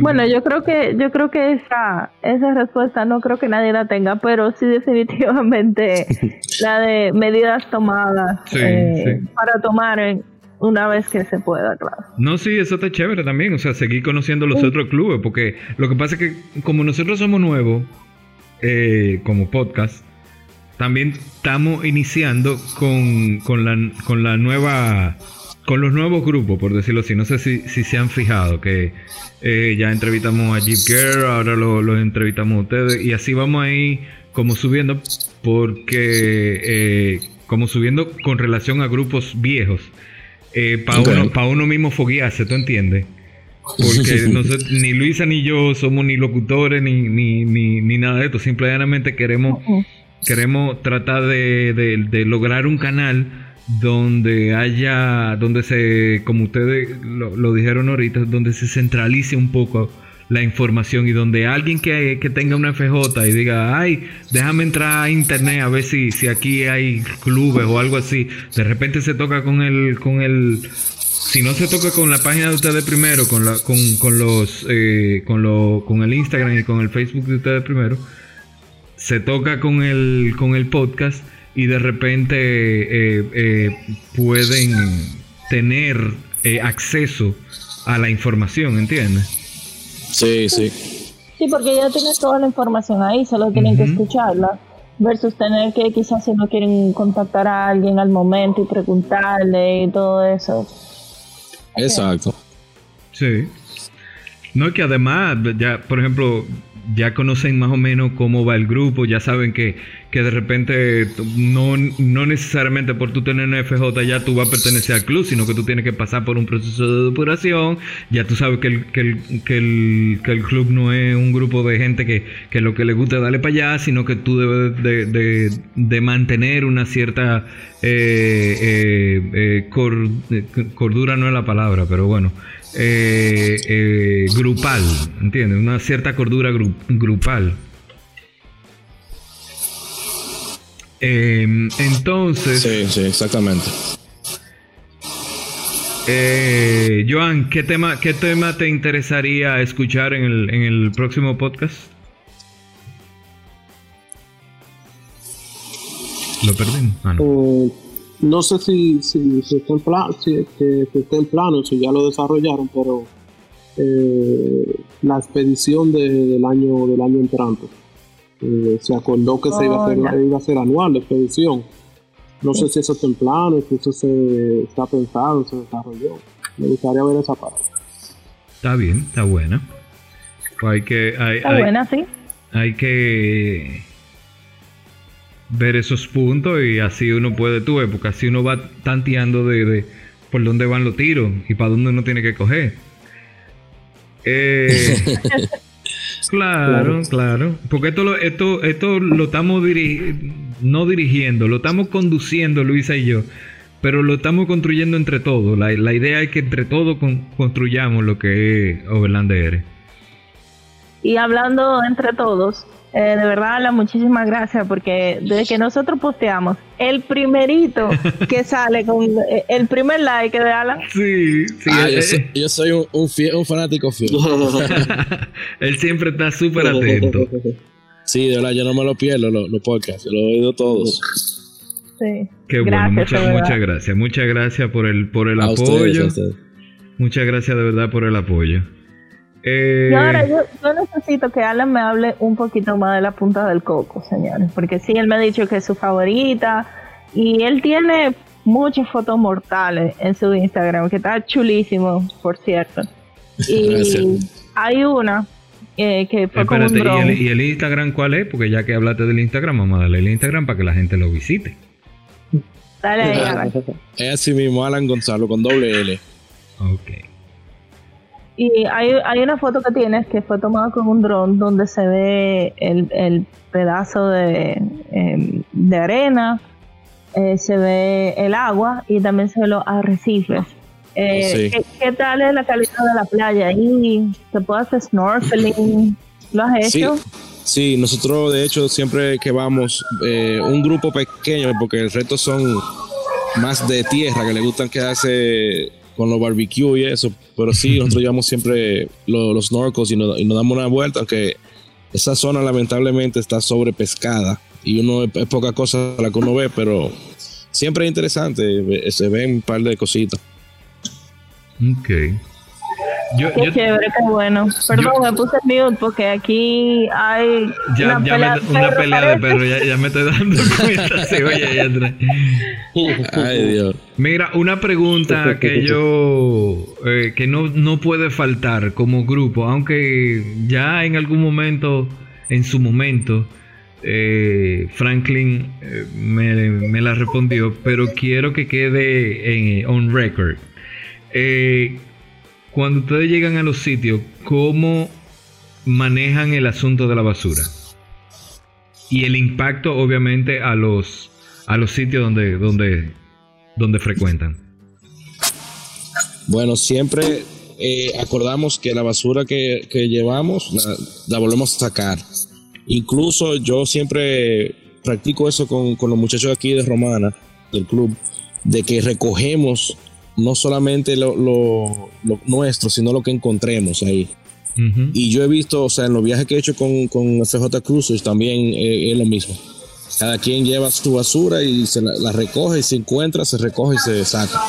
Bueno, yo creo que yo creo que esa esa respuesta no creo que nadie la tenga, pero sí definitivamente la de medidas tomadas eh, para tomar en, una vez que se pueda, claro. No, sí, eso está chévere también, o sea, seguir conociendo los otros clubes, porque lo que pasa es que como nosotros somos nuevos, eh, como podcast, también estamos iniciando con, con, la, con la nueva con los nuevos grupos, por decirlo así. No sé si, si se han fijado que eh, ya entrevistamos a Jeep Girl, ahora los lo entrevistamos a ustedes y así vamos ahí como subiendo porque eh, como subiendo con relación a grupos viejos eh, para uno, uno mismo foguearse, ¿tú entiendes? Porque ni Luisa ni yo somos ni locutores ni, ni, ni, nada de esto. Simplemente queremos, queremos tratar de, lograr un canal donde haya, donde se, como ustedes lo, lo dijeron ahorita, donde se centralice un poco la información y donde alguien que, tenga una FJ y diga, ay, déjame entrar a internet a ver si, si aquí hay clubes o algo así, de repente se toca con el, con el, si no se toca con la página de ustedes primero, con la, con, con los, eh, con lo, con el Instagram y con el Facebook de ustedes primero, se toca con el, con el podcast y de repente eh, eh, pueden tener acceso a la información, ¿entiendes? Sí, sí. Sí, porque ya tienes toda la información ahí, solo tienen que escucharla. Versus tener que quizás si no quieren contactar a alguien al momento y preguntarle y todo eso. Exacto. Sí. No, que además, ya, por ejemplo, ya conocen más o menos cómo va el grupo, ya saben que, que de repente no, no necesariamente por tú tener un FJ ya tú vas a pertenecer al club, sino que tú tienes que pasar por un proceso de depuración, ya tú sabes que el, que el, que el, club no es un grupo de gente que, que lo que le gusta es darle para allá, sino que tú debes de, de, de mantener una cierta eh, eh, eh, cordura, no es la palabra, pero bueno eh, grupal, ¿entiendes? Una cierta cordura grupal. Em, entonces. Sí, sí, exactamente. Eh, Joan, ¿qué tema, ¿qué tema te interesaría escuchar en el, en el próximo podcast? Lo perdí. Ah, no. Eh, no sé si, si, está en plan, si, está en plano, si ya lo desarrollaron, pero eh, la expedición del año del año entrante. Eh, se acordó que se iba a, hacer, iba a ser anual la expedición. No sé si eso está en plano, si eso se está pensado, se desarrolló. Me gustaría ver esa parte. Está bien, está buena. Pues hay que. Hay, Está buena, sí. Hay que ver esos puntos y así uno puede, tú ves, porque así uno va tanteando de, de por dónde van los tiros y para dónde uno tiene que coger. Eh, claro, claro, Porque esto lo, esto, esto lo estamos no dirigiendo, lo estamos conduciendo Luisa y yo, pero lo estamos construyendo entre todos. La, la idea es que entre todos construyamos lo que es Overland. Y hablando entre todos, eh, de verdad, Alan, muchísimas gracias porque desde que nosotros posteamos, el primerito que sale con eh, el primer like de Alan. Sí, sí. Ah, yo, soy, un, un, fanático fiel. Él siempre está súper atento. Sí, de verdad, yo no me lo pierdo, los lo podcasts, lo he oído todos. Sí. Qué bueno, muchas, muchas gracias. Muchas gracias por el, por el apoyo. muchas gracias de verdad por el apoyo. Eh, y ahora yo, necesito que Alan me hable un poquito más de la punta del coco, señores, porque sí, él me ha dicho que es su favorita y él tiene muchas fotos mortales en su Instagram, que está chulísimo, por cierto. Y hay una eh, que fue con un ¿y el, ¿y el, Instagram cuál es? Porque ya que hablaste del Instagram, vamos a darle el Instagram para que la gente lo visite. Dale ahí, Alan. Es así mismo, Alan Gonzalo, con doble L. Ok. Y hay, hay una foto que tienes que fue tomada con un dron donde se ve el, el pedazo de, em, de arena, eh, se ve el agua y también se ve los arrecifes. Eh, ¿qué, tal es la calidad de la playa? ¿Y se puede hacer snorkeling? ¿Lo has hecho? Sí, nosotros de hecho siempre que vamos, eh, un grupo pequeño, porque el resto son más de tierra, que le gustan quedarse con los barbecue y eso. Pero sí, nosotros llevamos siempre los, los snorkels y nos, damos una vuelta, aunque esa zona lamentablemente está sobrepescada y uno es, poca cosa la que uno ve, pero siempre es interesante, se ven un par de cositas. Ok. Yo, qué chévere, qué bueno. Perdón, me puse mute porque aquí hay ya, una, pelea, me, una pelea de perros. Ya, ya, me estoy dando cuenta. sí, oye, Ay, Dios. Mira, una pregunta que yo eh, que no, no puede faltar como grupo, aunque ya en algún momento, en su momento, eh, Franklin eh, me, me, la respondió, pero quiero que quede en, on record. Eh, cuando ustedes llegan a los sitios, ¿cómo manejan el asunto de la basura? Y el impacto, obviamente, a los, a los sitios donde, donde, donde frecuentan. Bueno, siempre eh, acordamos que la basura que, llevamos la, volvemos a sacar. Incluso yo siempre practico eso con, con los muchachos aquí de Romana, del club, de que recogemos no solamente lo, lo, nuestro, sino lo que encontremos ahí. Y yo he visto, o sea, en los viajes que he hecho con, con FJ Cruises también eh, es lo mismo. Cada quien lleva su basura y se la, recoge y se encuentra, se recoge y se saca.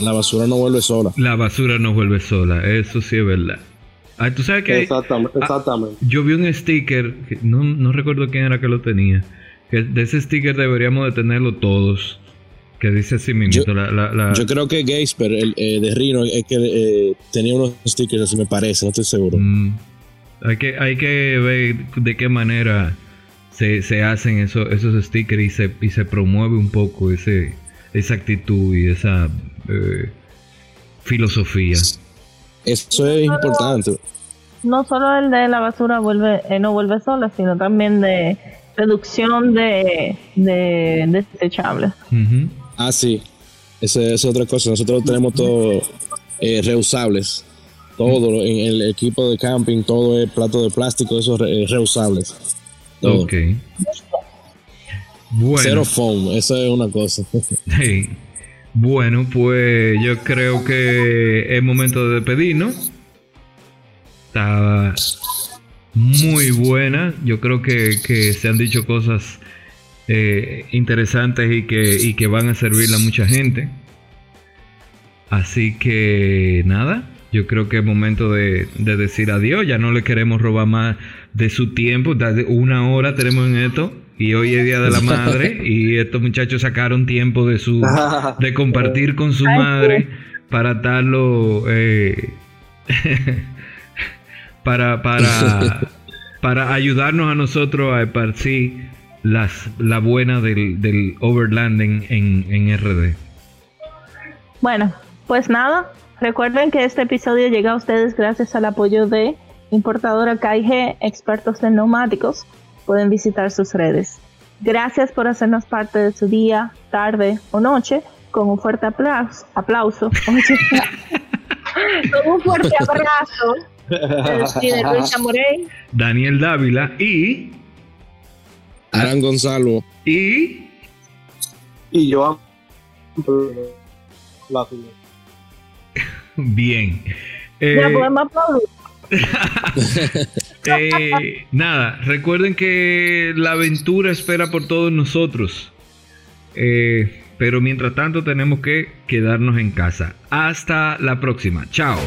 La basura no vuelve sola. La basura no vuelve sola, eso sí es verdad. Ah, tú sabes que. Exactamente. Ah, exactamente. yo vi un sticker, no, no recuerdo quién era que lo tenía. Que de ese sticker deberíamos de tenerlo todos que dice así mismo. Yo, la, yo creo que Gasper, el eh, de Rino, es que eh, tenía unos stickers así, me parece, no estoy seguro. Mm. hay, que, hay que ver de qué manera se, se hacen eso, esos stickers y se, y se promueve un poco ese, esa actitud y esa eh, filosofía. Eso es importante. No solo el de la basura vuelve, no vuelve sola, sino también de reducción de, de, desechables. Ah, sí. Esa es otra cosa. Nosotros tenemos todo eh, reusables. Todo en el equipo de camping, todo es plato de plástico, esos reusables. Ok. Bueno. Cero foam, eso es una cosa. Bueno, pues yo creo que es momento de despedirnos. Está muy buena. Yo creo que, que se han dicho cosas eh, interesantes y que, y que van a servir a mucha gente. Así que nada, yo creo que es momento de, decir adiós. Ya no le queremos robar más de su tiempo. Una hora tenemos en esto. Y hoy es Día de la Madre. y estos muchachos sacaron tiempo de su de compartir con su madre para darlo. Eh, para, para, para ayudarnos a nosotros a esparcir las, la buena del, del overlanding en, en RD. Bueno, pues nada, recuerden que este episodio llega a ustedes gracias al apoyo de importadora KIG, expertos en neumáticos. Pueden visitar sus redes. Gracias por hacernos parte de su día, tarde o noche. Con un fuerte aplauso. aplauso con un fuerte abrazo. Amorey. Daniel Dávila y. Aran Gonzalo. Y. Y yo. Bien. ya eh, podemos aplaudir. Eh, nada, recuerden que la aventura espera por todos nosotros. Eh, pero mientras tanto tenemos que quedarnos en casa. Hasta la próxima. Chao.